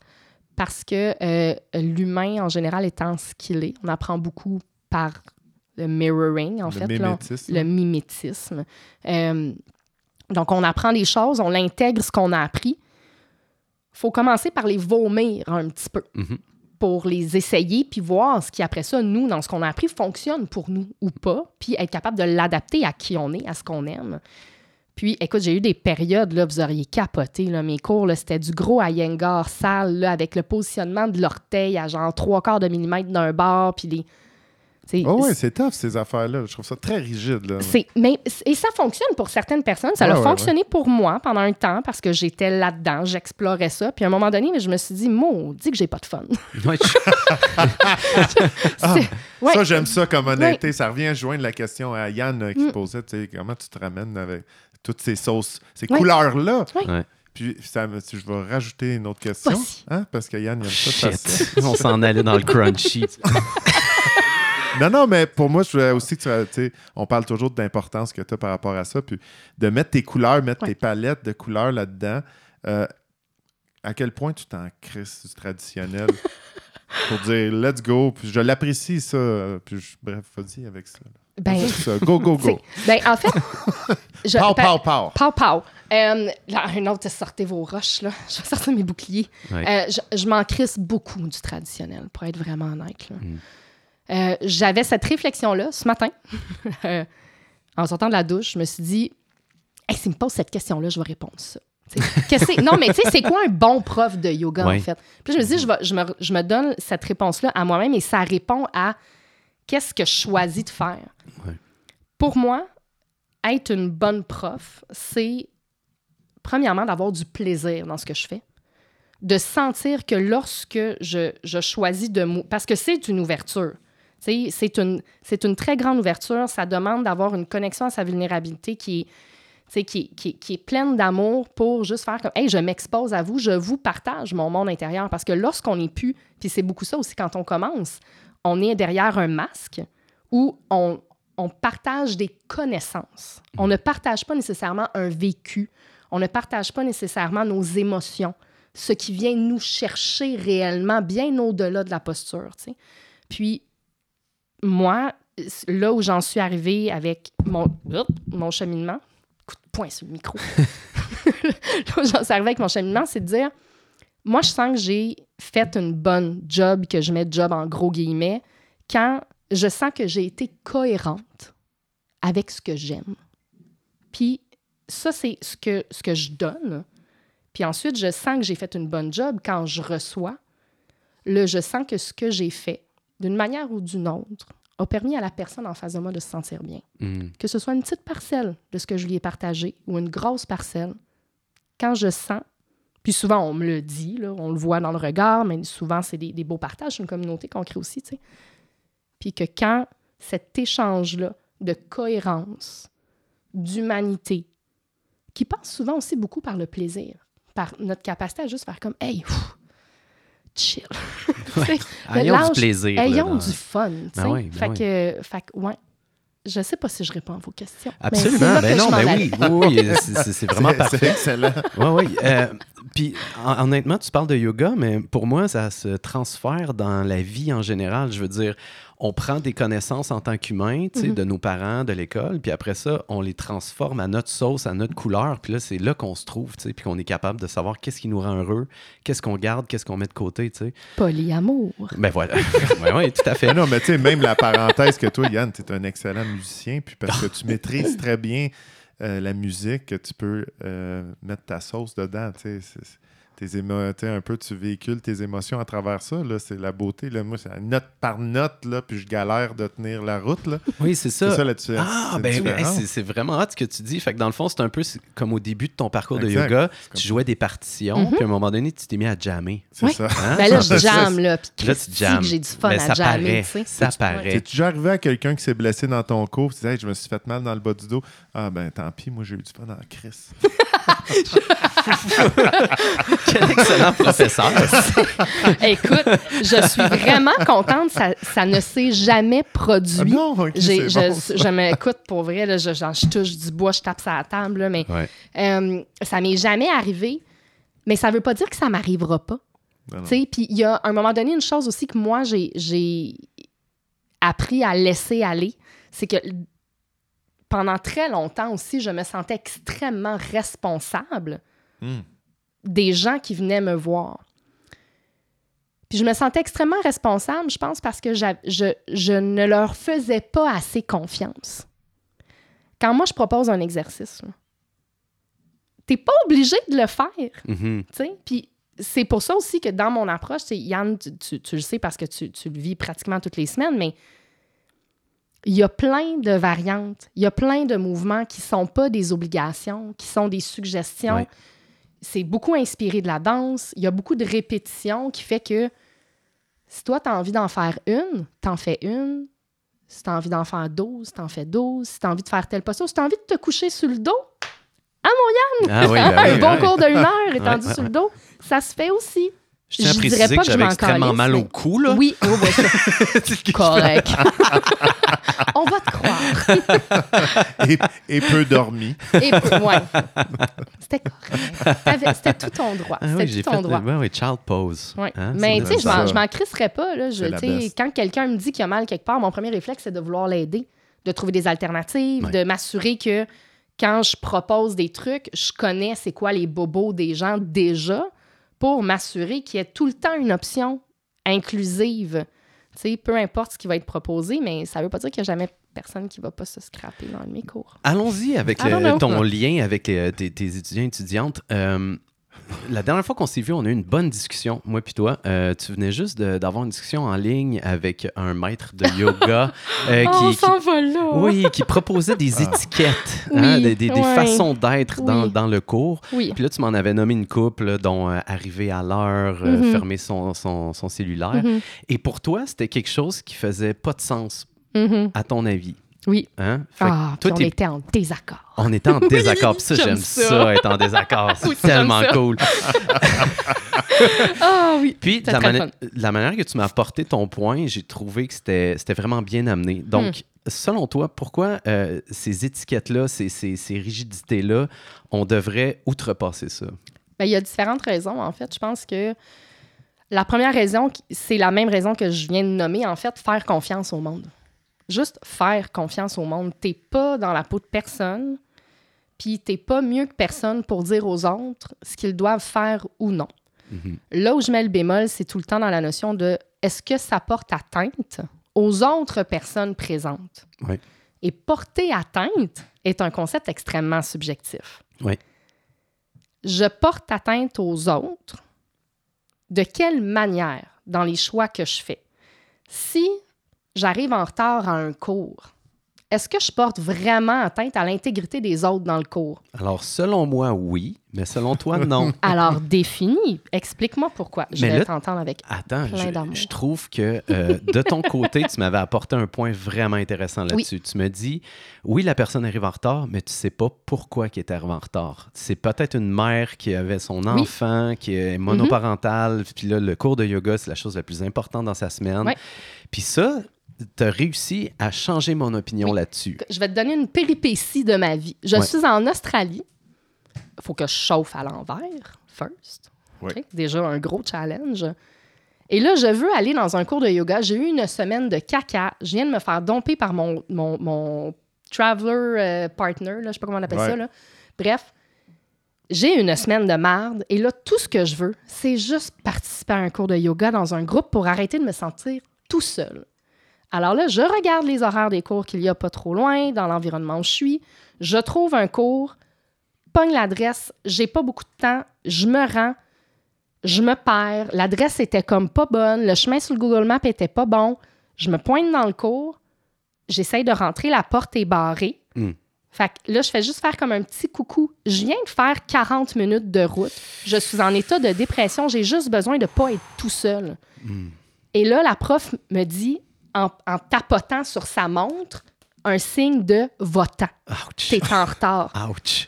parce que euh, l'humain, en général, étant skillé, on apprend beaucoup par le mirroring, en le fait. là. mimétisme. le mimétisme. Euh, donc, on apprend des choses, on intègre ce qu'on a appris. Faut commencer par les vomir un petit peu Mhm. pour les essayer, puis voir ce qui, après ça, nous, dans ce qu'on a appris, fonctionne pour nous ou pas, puis être capable de l'adapter à qui on est, à ce qu'on aime. Puis, écoute, j'ai eu des périodes, là, vous auriez capoté, là, mes cours, là, c'était du gros Iyengar sale, là, avec le positionnement de l'orteil à genre trois quarts de millimètre d'un bar, puis les... Oh ouais, c'est tough, ces affaires-là. Je trouve ça très rigide. Là. c'est, mais, et ça fonctionne pour certaines personnes. Ça a ouais, fonctionné pour moi pendant un temps parce que j'étais là-dedans, j'explorais ça. Puis à un moment donné, mais je me suis dit, maudit que j'ai pas de fun. Ouais, je- C'est- ouais. Ça, j'aime ça comme honnêteté. Ça revient à joindre la question à Yann euh, qui Mm. posait, comment tu te ramènes avec toutes ces sauces, ces Ouais. couleurs-là? Ouais. Ouais. Puis ça, je vais rajouter une autre question, hein, parce que Yann il aime ça. faire ça. Shit. On s'en allait dans le crunchy. Non, non, mais pour moi, je voulais aussi que tu tu sais, on parle toujours de l'importance que tu as par rapport à ça, puis de mettre tes couleurs, mettre Ouais. tes palettes de couleurs là-dedans. Euh, à quel point tu t'en crisses du traditionnel pour dire let's go, puis je l'apprécie ça, puis je- bref, vas-y avec ça. là. Ben, ça, go, go, go. ben, en fait, je, Pow, ben, pow, pow. Pow, pow. Euh, là, un autre, sortez vos roches, là. Je vais sortir mes boucliers. Ouais. Euh, je je m'en crisse beaucoup du traditionnel, pour être vraiment honnête. là. Mm. Euh, J'avais cette réflexion-là ce matin. Euh, en sortant de la douche, je me suis dit, hey, s'il me pose cette question-là, je vais répondre ça. Que non, mais tu sais, c'est quoi un bon prof de yoga, Ouais. en fait? Puis je me dis, je, vais- je, me, je me donne cette réponse-là à moi-même et ça répond à qu'est-ce que je choisis de faire? Ouais. Pour moi, être une bonne prof, c'est premièrement d'avoir du plaisir dans ce que je fais, de sentir que lorsque je, je choisis de... Parce que c'est une ouverture. C'est une, très grande ouverture. Ça demande d'avoir une connexion à sa vulnérabilité qui est, pleine d'amour pour juste faire comme, hey, je m'expose à vous, je vous partage mon monde intérieur. Parce que lorsqu'on n'est plus, puis c'est beaucoup ça aussi quand on commence, on est derrière un masque où on, partage des connaissances. On ne partage pas nécessairement un vécu. On ne partage pas nécessairement nos émotions, ce qui vient nous chercher réellement bien au-delà de la posture. Puis, moi, là où j'en suis arrivée avec mon, mon cheminement, coup de poing sur le micro, là où j'en suis arrivée avec mon cheminement, c'est de dire, moi, je sens que j'ai fait une bonne job, que je mets job en gros guillemets, quand je sens que j'ai été cohérente avec ce que j'aime. Puis ça, c'est ce que, ce que je donne. Puis ensuite, je sens que j'ai fait une bonne job quand je reçois. Là, je sens que ce que j'ai fait, d'une manière ou d'une autre, a permis à la personne en face de moi de se sentir bien. Mm. Que ce soit une petite parcelle de ce que je lui ai partagé ou une grosse parcelle, quand je sens, puis souvent on me le dit, là, on le voit dans le regard, mais souvent c'est des, des beaux partages, c'est une communauté qu'on crée aussi, tu sais. Puis que quand cet échange-là de cohérence, d'humanité, qui passe souvent aussi beaucoup par le plaisir, par notre capacité à juste faire comme, hey, pff, chill. Tu sais, Ayons lâche- du plaisir. Ayons dans- du fun. Ben oui, ben fait, oui. que, fait que, ouais. Je sais pas si je réponds à vos questions. mais Absolument. Ben que non, je m'en ben oui, oui, oui, c'est- vraiment C'est- parfait. C'est excellent. Oui, oui. Euh, puis hon- honnêtement, tu parles de yoga, mais pour moi, ça se transfère dans la vie en général. Je veux dire, on prend des connaissances en tant qu'humain, tu sais, Mhm. de nos parents, de l'école, puis après ça, on les transforme à notre sauce, à notre couleur, puis là, c'est là qu'on se trouve, tu sais, puis qu'on est capable de savoir qu'est-ce qui nous rend heureux, qu'est-ce qu'on garde, qu'est-ce qu'on met de côté, tu sais. Polyamour. Ben voilà. oui, oui, tout à fait. Mais non, mais tu sais, même la parenthèse que toi, Yann, tu es un excellent musicien, puis parce que tu maîtrises très bien euh, la musique, que tu peux euh, mettre ta sauce dedans, tu sais. C'est- Tes émo- un peu, tu véhicules tes émotions à travers ça. Là, c'est la beauté. Là. Moi, c'est note par note, là, puis je galère de tenir la route. Là. Oui, c'est C'est ça. ça la tu- Ah, c'est ben c'est- c'est vraiment hot ce que tu dis. Fait que dans le fond, c'est un peu comme au début de ton parcours de yoga, comme tu jouais des partitions, Mhm. puis à un moment donné, tu t'es mis à jammer. C'est Oui. ça. Hein? Ben là, je C'est ça. jamme, là. Puis Là, tu jammes. j'ai du fun Ben, à ça jammer, paraît. Ça paraît. T'es déjà arrivé à quelqu'un qui s'est blessé dans ton cours, tu dis hey, je me suis fait mal dans le bas du dos? Ah ben tant pis, moi j'ai eu du fun dans la crise. Quel excellent professeur. Écoute, je suis vraiment contente. Ça, ça ne s'est jamais Ah produit. non, ok, J'ai- c'est je, bon, ça. je m'écoute pour vrai, là, je, genre, je touche du bois, je tape sur la table, là, mais Ouais. euh, ça m'est jamais arrivé. Mais ça veut pas dire que ça m'arrivera pas. Non, non. Tu sais, Puis il y a à un moment donné une chose aussi que moi, j'ai- j'ai appris à laisser aller, c'est que pendant très longtemps aussi, je me sentais extrêmement responsable Hmm. Des gens qui venaient me voir. Puis je me sentais extrêmement responsable, je pense, parce que je, je ne leur faisais pas assez confiance. Quand moi, je propose un exercice, t'es pas obligé de le faire. Mhm. Sais, Puis c'est pour ça aussi que dans mon approche, Yann, tu, tu- tu le sais parce que tu, tu le vis pratiquement toutes les semaines, mais il y a plein de variantes, il y a plein de mouvements qui sont pas des obligations, qui sont des suggestions. Ouais. C'est beaucoup inspiré de la danse. Il y a beaucoup de répétitions qui fait que si toi, tu as envie d'en faire une, t'en fais une. Si tu as envie d'en faire 12, t'en fais 12. Si tu as envie de faire telle posture, si tu as envie de te coucher sur le dos, Ah oui, ben un oui, bon cours d'une heure étendu sur le dos, ça se fait aussi. Je tiens à préciser pas que que je j'avais m'en extrêmement calisse, mal au mais- cou, là. Oui, oui, oui, ça, correct. On va te croire. et, et peu dormi. Et peu- ouais. C'était correct. C'était tout ton droit. Ah C'était oui, tout fait ton droit. ouais, ouais, child pose. Ouais. Hein, Mais tu sais, je m'en- crisserais pas. Là. Je, quand quelqu'un me dit qu'il a mal quelque part, mon premier réflexe, c'est de vouloir l'aider, de trouver des alternatives, Ouais. de m'assurer que quand je propose des trucs, je connais c'est quoi les bobos des gens déjà pour m'assurer qu'il y ait tout le temps une option inclusive. Peu importe ce qui va être proposé, mais ça veut pas dire qu'il n'y a jamais personne qui va pas se scraper dans mes cours. Allons-y avec le- know. ton lien avec euh, tes, tes étudiants et étudiantes. Euh, la dernière fois qu'on s'est vu, on a eu une bonne discussion, moi puis toi. Euh, tu venais juste d'avoir une discussion en ligne avec un maître de yoga euh, Oh, on qui, s'en va là! qui- oui, qui proposait des étiquettes, hein, des, des- des ouais. façons d'être dans, Oui. dans le cours. Oui. Puis là, tu m'en avais nommé une couple, là, dont euh, arriver à l'heure, euh, Mhm. fermer son, son- son cellulaire. Mhm. Et pour toi, c'était quelque chose qui faisait pas de sens, Mhm. à ton avis? Oui. Hein? Ah, on était en désaccord. on était en désaccord. Puis ça, j'aime ça. ça. être en désaccord. C'est Oui, tellement cool. Ah oui. Puis, la, mani- manière que tu m'as apporté ton point, j'ai trouvé que c'était vraiment bien amené. Donc, Hmm. selon toi, pourquoi euh, ces étiquettes-là, ces, ces- ces rigidités-là, on devrait outrepasser ça? Ben, il y a différentes raisons, en fait. Je pense que la première raison, c'est la même raison que je viens de nommer, en fait, faire confiance au monde. Juste faire confiance au monde. T'es pas dans la peau de personne, puis t'es pas mieux que personne pour dire aux autres ce qu'ils doivent faire ou non. Mhm. Là où je mets le bémol, c'est tout le temps dans la notion de est-ce que ça porte atteinte aux autres personnes présentes? Oui. Et porter atteinte est un concept extrêmement subjectif. Oui. Je porte atteinte aux autres. De quelle manière dans les choix que je fais? Si j'arrive en retard à un cours, est-ce que je porte vraiment atteinte à l'intégrité des autres dans le cours? Alors, selon moi, oui, mais selon toi, non. Alors, définis. Explique-moi pourquoi. Je Mais vais t'entendre avec. Attends, Plein je, je trouve que euh, de ton côté, tu m'avais apporté un point vraiment intéressant là-dessus. Tu me dis, oui, la personne arrive en retard, mais tu sais pas pourquoi elle est arrivée en retard. C'est peut-être une mère qui avait son Oui. enfant, qui est monoparentale, puis là, le cours de yoga, c'est la chose la plus importante dans sa semaine. Puis ça, tu as réussi à changer mon opinion Oui. là-dessus. Je vais te donner une péripétie de ma vie. Je Ouais. suis en Australie. Il faut que je chauffe à l'envers, first. Ouais. Déjà un gros challenge. Et là, je veux aller dans un cours de yoga. J'ai eu une semaine de caca. Je viens de me faire domper par mon, mon, mon traveler euh, partner. Là, je sais pas comment on appelle Ouais. ça. Là. Bref, j'ai une semaine de marde. Et là, tout ce que je veux, c'est juste participer à un cours de yoga dans un groupe pour arrêter de me sentir tout seul. Alors là, je regarde les horaires des cours qu'il y a pas trop loin, dans l'environnement où je suis. Je trouve un cours, pogne l'adresse, j'ai pas beaucoup de temps, je me rends, je me perds. L'adresse était comme pas bonne, le chemin sur le Google Maps était pas bon. Je me pointe dans le cours, j'essaye de rentrer, la porte est barrée. Mm. Fait que là, je fais juste faire comme un petit coucou. Je viens de faire 40 minutes de route. Je suis en état de dépression. J'ai juste besoin de pas être tout seul. Et là, la prof me dit, en, en tapotant sur sa montre, un signe de votant. Ouch! T'es en retard. Ouch!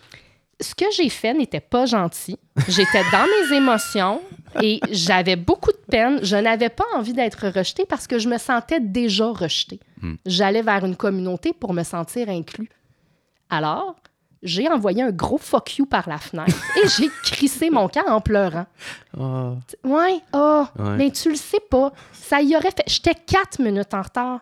ce que j'ai fait n'était pas gentil. J'étais dans mes émotions et j'avais beaucoup de peine. Je n'avais pas envie d'être rejetée parce que je me sentais déjà rejetée. Hmm. J'allais vers une communauté pour me sentir inclus. Alors, j'ai envoyé un gros fuck you par la fenêtre et j'ai crissé mon camp en pleurant. Ouais, oh, Ouais. mais tu le sais pas. Ça y aurait fait. J'étais quatre minutes en retard.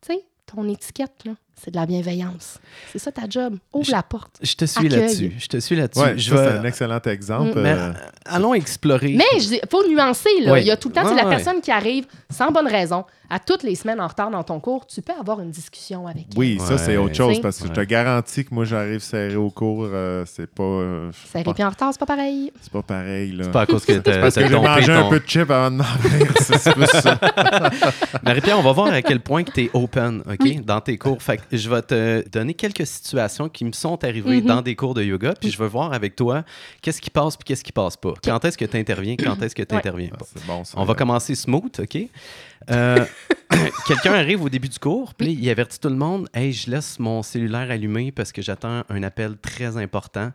Tu sais, ton étiquette, là, c'est de la bienveillance. C'est ça ta job. Ouvre Je- la porte. Je te suis là-dessus. Je te suis là-dessus. Ouais, je c'est un excellent exemple. Mm. Mais euh, allons explorer. Mais il faut nuancer, là. Ouais. Il y a tout le temps, c'est Ouais, la ouais. personne qui arrive sans bonne raison, à toutes les semaines en retard dans ton cours, tu peux avoir une discussion avec elle. oui, ça, c'est autre chose parce que je te garantis que moi, j'arrive serré au cours. euh, c'est pas, euh, Ça pas- puis en retard, c'est pas pareil. c'est pas pareil. Là. C'est pas à cause que t'as parce que j'ai mangé ton- un peu de chip avant de m'en venir. c'est plus ça. Marie-Pierre, on va voir à quel point tu es open, OK, dans tes cours. Fait que je vais te donner quelques situations qui me sont arrivées Mhm. dans des cours de yoga, puis je veux voir avec toi qu'est-ce qui passe puis qu'est-ce qui passe pas. Quand est-ce que tu interviens, quand est-ce que tu n'interviens Ah, pas. bon, ça. On va commencer smooth, OK? Euh, Quelqu'un arrive au début du cours, puis il avertit tout le monde Hey, je laisse mon cellulaire allumé parce que j'attends un appel très important.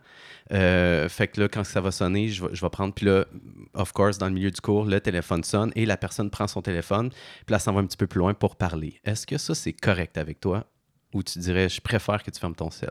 Euh, fait que là, quand ça va sonner, je vais, je vais prendre. Puis là, of course, dans le milieu du cours, le téléphone sonne et la personne prend son téléphone, puis là, ça va un petit peu plus loin pour parler. Est-ce que ça, c'est correct avec toi? Ou tu dirais, je préfère que tu fermes ton sel?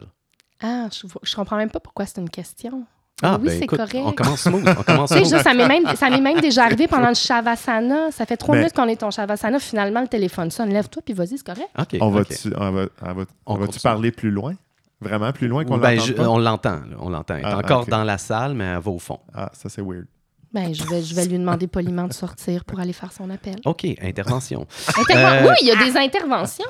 Ah, je, vois- je comprends même pas pourquoi c'est une question. Ah, oui, ben c'est correct. on commence smooth. On commence smooth. juste, ça m'est même, ça m'est même déjà arrivé pendant le Shavasana. Ça fait trois Mais- minutes qu'on est en Shavasana. Finalement, le téléphone sonne. Lève-toi, puis vas-y, c'est correct. OK. On va-tu on va, on va- On continue. parler plus loin? Vraiment plus loin qu'on Ben, pas? on l'entend. là, On l'entend. Elle est Ah, encore dans la salle, mais elle va au fond. Ah, ça, c'est weird. Ben, je vais, je vais lui demander poliment de sortir pour aller faire son appel. OK, intervention. Interven- Euh, Oui, il y a des interventions.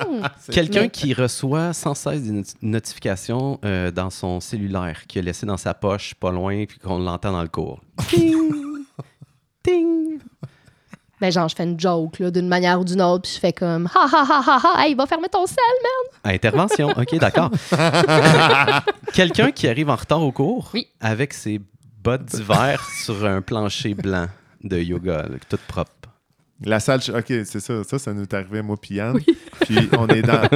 Quelqu'un Mais- qui reçoit sans cesse des not- notifications euh, dans son cellulaire, qui a laissé dans sa poche pas loin, puis qu'on l'entend dans le cours. Ting! Ting! Ben, genre, je fais une joke, là, d'une manière ou d'une autre, puis je fais comme ha ha ha ha ha, hey, va fermer ton sel, man. Intervention, OK, d'accord. Quelqu'un qui arrive en retard au cours Oui. avec ses bottes d'hiver sur un plancher blanc de yoga, là, tout propre. La salle, OK, c'est ça. Ça, ça nous est arrivé, moi, puis Yann. Puis on est dans,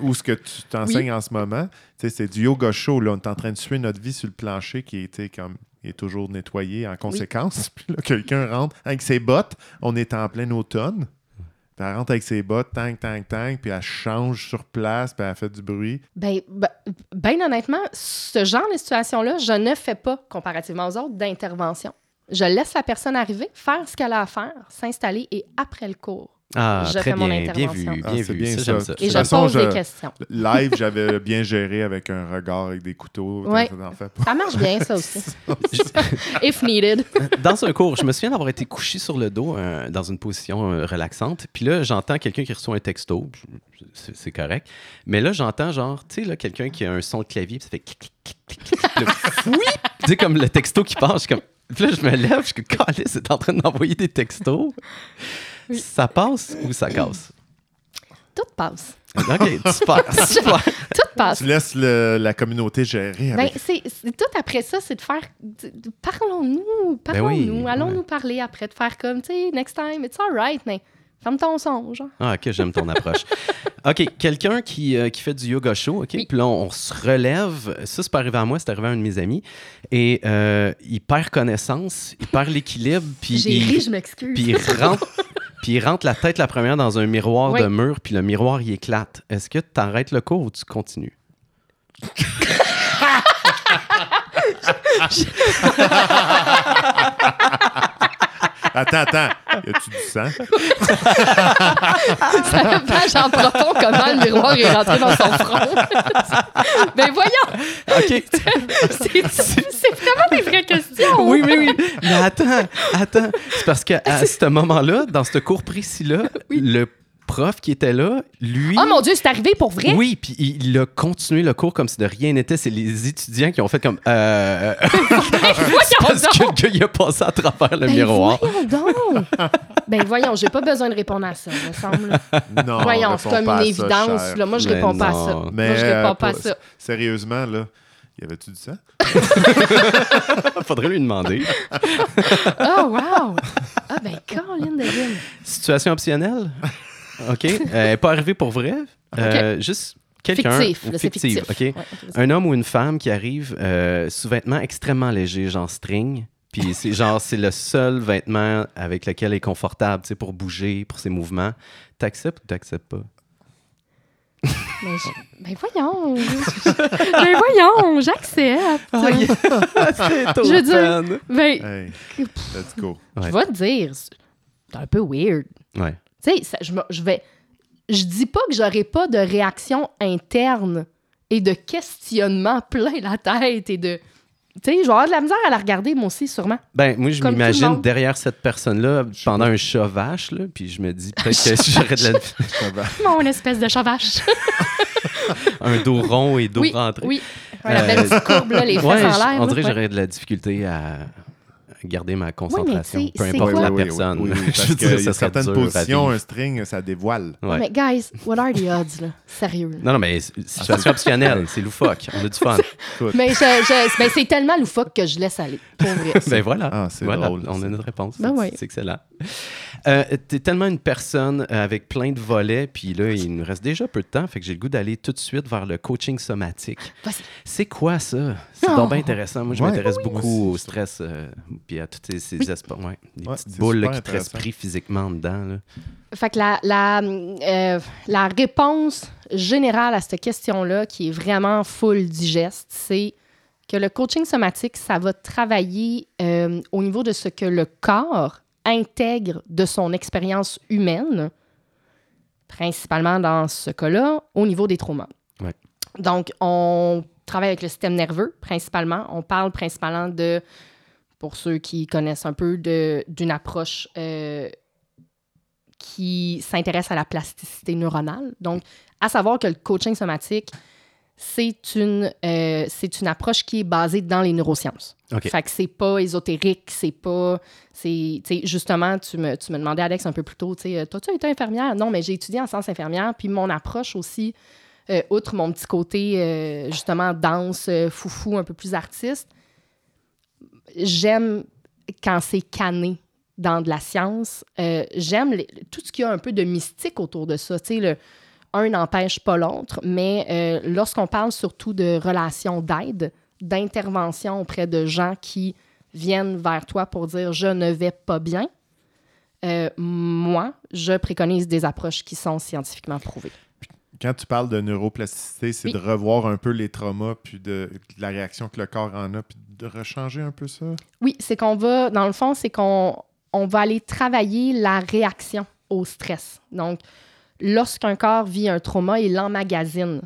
où ce que tu t'enseignes en ce moment, c'est du yoga show. Là. On est en train de suivre notre vie sur le plancher qui était comme est toujours nettoyé en conséquence. Puis là, quelqu'un rentre avec ses bottes. On est en plein automne. Elle rentre avec ses bottes, tang, tang, tang, puis elle change sur place, puis elle fait du bruit. Ben, ben, ben honnêtement, ce genre de situation-là, je ne fais pas, comparativement aux autres, d'intervention. Je laisse la personne arriver, faire ce qu'elle a à faire, s'installer et après le cours, Ah, Je très fais mon bien, bien vu, Ah, bien c'est vu. bien ça, ça. j'aime ça. et je pose des questions. Live, j'avais bien géré avec un regard, avec des couteaux. Ouais. Ça marche bien, ça aussi. If needed. Dans un cours, je me souviens d'avoir été couché sur le dos euh, dans une position euh, relaxante. Puis là, j'entends quelqu'un qui reçoit un texto. C'est correct. Mais là, j'entends genre, tu sais, là, quelqu'un qui a un son de clavier, puis ça fait oui! Tu sais, comme le texto qui passe. je suis comme. Puis là, je me lève, je suis comme, c'est en train d'envoyer des textos. Oui. Ça passe ou ça casse? Tout passe. OK, super, super. Tout passe. Tu laisses le- la communauté gérer Ben, tout après ça, c'est de faire. Parlons-nous, Ben parlons-nous, oui, allons ouais. nous parler après, de faire comme, tu sais, next time, it's alright, mais ferme ton son, genre. Ah, ok, j'aime ton approche. OK, quelqu'un qui, euh, qui fait du yoga show, OK? Oui. Puis là, on, on se relève. Ça, c'est pas arrivé à moi, c'est arrivé à un de mes amis. Et euh, il perd connaissance, il perd l'équilibre, puis J'ai ri, je m'excuse. puis il rentre. Puis il rentre la tête la première dans un miroir Oui. de mur, puis le miroir, il éclate. Est-ce que tu arrêtes le cours ou tu continues? Attends, attends. Y a-tu du sang? Ça fait page en profond comment le miroir est rentré dans son front. ben voyons, OK. c'est c'est vraiment des vraies questions. oui, oui, oui. Mais attends, attends. C'est parce qu'à ce moment-là, dans ce cours précis-là, le prof qui était là, lui. Oh mon Dieu, c'est arrivé pour vrai? Oui, puis il a continué le cours comme si de rien n'était. C'est les étudiants qui ont fait comme. Euh, parce que le gars, il a passé à travers le Ben miroir. voyons donc! ben voyons, j'ai pas besoin de répondre à ça, me semble. Non. voyons, c'est comme une évidence. là. Moi, je Mais réponds pas à ça. Mais Moi, je réponds euh, pas à ça. Sérieusement, là, y avait-tu du sang? Faudrait lui demander. Oh, wow! Ah, ben, Caroline de Lune. Situation optionnelle? OK. Euh, elle n'est pas arrivée pour vrai. Euh, Juste quelqu'un. Fictif, ou fictive, fictif. OK? Ouais. Un homme ou une femme qui arrive euh, sous vêtements extrêmement légers, genre string. Puis c'est genre, c'est le seul vêtement avec lequel elle est confortable, tu sais, pour bouger, pour ses mouvements. T'acceptes ou t'acceptes pas? Mais je- Ben voyons! ben voyons, j'accepte! Je veux dire- Ben, Hey, let's go. Ouais. je vais te dire, c'est un peu weird. Ouais. Tu sais, ça- je, je vais. Je dis pas que j'aurai pas de réaction interne et de questionnement plein la tête et de. Tu sais, je vais avoir de la misère à la regarder, moi aussi, sûrement. Ben, moi, je m'imagine derrière cette personne-là pendant un chat vache, là, puis je me dis peut-être que j'aurais de la-. Mon espèce de chavache. un dos rond et dos oui, rentré. oui. La Euh, belle petite courbe, là, les fesses Ouais, en l'air. on dirait que Ouais. j'aurais de la difficulté à garder ma concentration, sais, peu importe quoi? la Oui, oui, personne. oui, oui, parce que ça certaines positions, un string, ça dévoile. Ouais. Mais guys, what are the odds, là? Sérieux. là? Non, non, mais c'est- situation optionnelle, c'est loufoque. On a du fun. Mais je- je- ben, c'est tellement loufoque que je laisse aller. Pour vrai. ben voilà. Ah, c'est Voilà, drôle, On a notre réponse. Ben C'est- excellent. Euh, T'es tellement une personne euh, avec plein de volets, puis là, il nous reste déjà peu de temps, fait que j'ai le goût d'aller tout de suite vers le coaching somatique. C'est quoi ça? C'est Oh. donc bien intéressant. Moi, je Ouais. m'intéresse Oui. beaucoup au stress, euh, puis à tous ces, ces Oui. espaces. Ouais, des Ouais, petites boules là, qui te restent pris physiquement dedans. là. Fait que la, la, euh, la réponse générale à cette question-là, qui est vraiment full digeste, c'est que le coaching somatique, ça va travailler euh, au niveau de ce que le corps intègre de son expérience humaine, principalement dans ce cas-là, au niveau des traumas. Ouais. Donc, on travaille avec le système nerveux, principalement. On parle principalement de, pour ceux qui connaissent un peu, d'une approche euh, qui s'intéresse à la plasticité neuronale. Donc, à savoir que le coaching somatique, c'est une, euh, c'est une approche qui est basée dans les neurosciences. OK. Fait que c'est pas ésotérique, c'est pas... c'est tu sais, Justement, tu me, tu me demandais, Alex, un peu plus tôt, tu sais, euh, t'as-tu été infirmière? Non, mais j'ai étudié en sciences infirmières, puis mon approche aussi, euh, outre mon petit côté, justement, danse, foufou, un peu plus artiste, j'aime quand c'est canné dans de la science. Euh, j'aime tout ce qu'il y a un peu de mystique autour de ça. Tu sais, le, un n'empêche pas l'autre, mais euh, lorsqu'on parle surtout de relations d'aide, d'intervention auprès de gens qui viennent vers toi pour dire je ne vais pas bien, euh, moi, je préconise des approches qui sont scientifiquement prouvées. Quand tu parles de neuroplasticité, c'est Oui. de revoir un peu les traumas, puis de, de la réaction que le corps en a, puis de rechanger un peu ça? Oui, c'est qu'on va, dans le fond, c'est qu'on on va aller travailler la réaction au stress. Donc, lorsqu'un corps vit un trauma, il emmagasine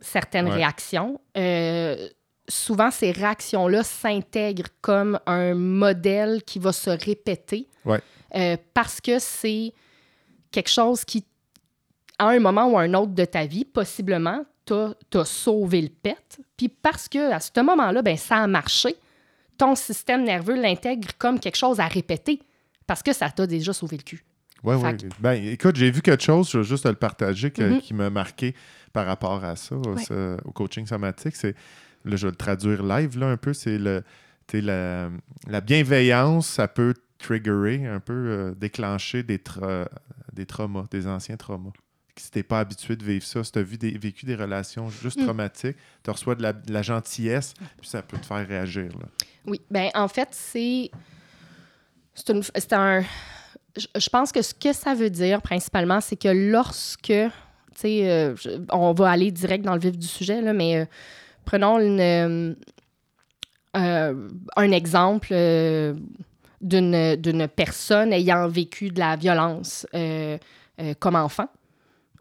certaines Ouais. réactions. Euh, souvent, ces réactions-là s'intègrent comme un modèle qui va se répéter Ouais. euh, parce que c'est quelque chose qui, à un moment ou à un autre de ta vie, possiblement, t'as sauvé le pet. Puis parce que à ce moment-là, ben, ça a marché, ton système nerveux l'intègre comme quelque chose à répéter parce que ça t'a déjà sauvé le cul. Oui, oui. Ben, écoute, j'ai vu quelque chose, je veux juste te le partager, que- Mhm. qui m'a marqué par rapport à ça, au, Ouais. ce- au coaching somatique. C'est, là, je vais le traduire live, là, un peu. C'est le, la, la bienveillance, ça peut triggerer, un peu euh, déclencher des, tra- des traumas, des anciens traumas. Si t'es pas habitué de vivre ça, si tu as vécu des relations juste Mm. traumatiques, tu reçois de la, de la gentillesse, puis ça peut te faire réagir. Là. Oui, ben en fait, c'est. C'est un. Je pense que ce que ça veut dire principalement, c'est que lorsque. Tu sais, euh, on va aller direct dans le vif du sujet, là, mais euh, prenons une, euh, un exemple d'une d'une personne ayant vécu de la violence comme enfant,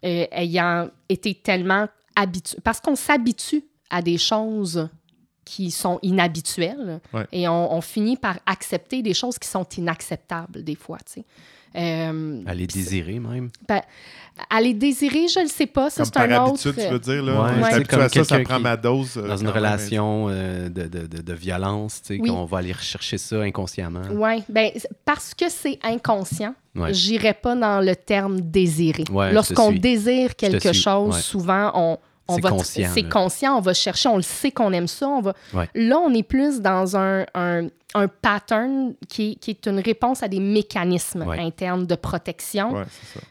euh, ayant été tellement habitué. Parce qu'on s'habitue à des choses qui sont inhabituelles Ouais. et on, on finit par accepter des choses qui sont inacceptables des fois, tu sais. Euh, À les désirer même. à les désirer, je ne sais pas, ça Comme c'est par un habitude, autre... tu veux dire. Là, Ouais, habitué comme à ça, ça prend ma dose. euh, Dans une relation euh, de, de, de, de violence, tu sais, Oui. qu'on va aller rechercher ça inconsciemment. Oui, ben, parce que c'est inconscient, Ouais. j'irai pas dans le terme désirer. Ouais, Lorsqu'on désire quelque chose, ouais. souvent, on, On C'est conscient, C'est conscient, on va chercher, on le sait qu'on aime ça. On va... Ouais. Là, on est plus dans un, un, un pattern qui, est- qui est une réponse à des mécanismes Ouais. internes de protection. Ouais.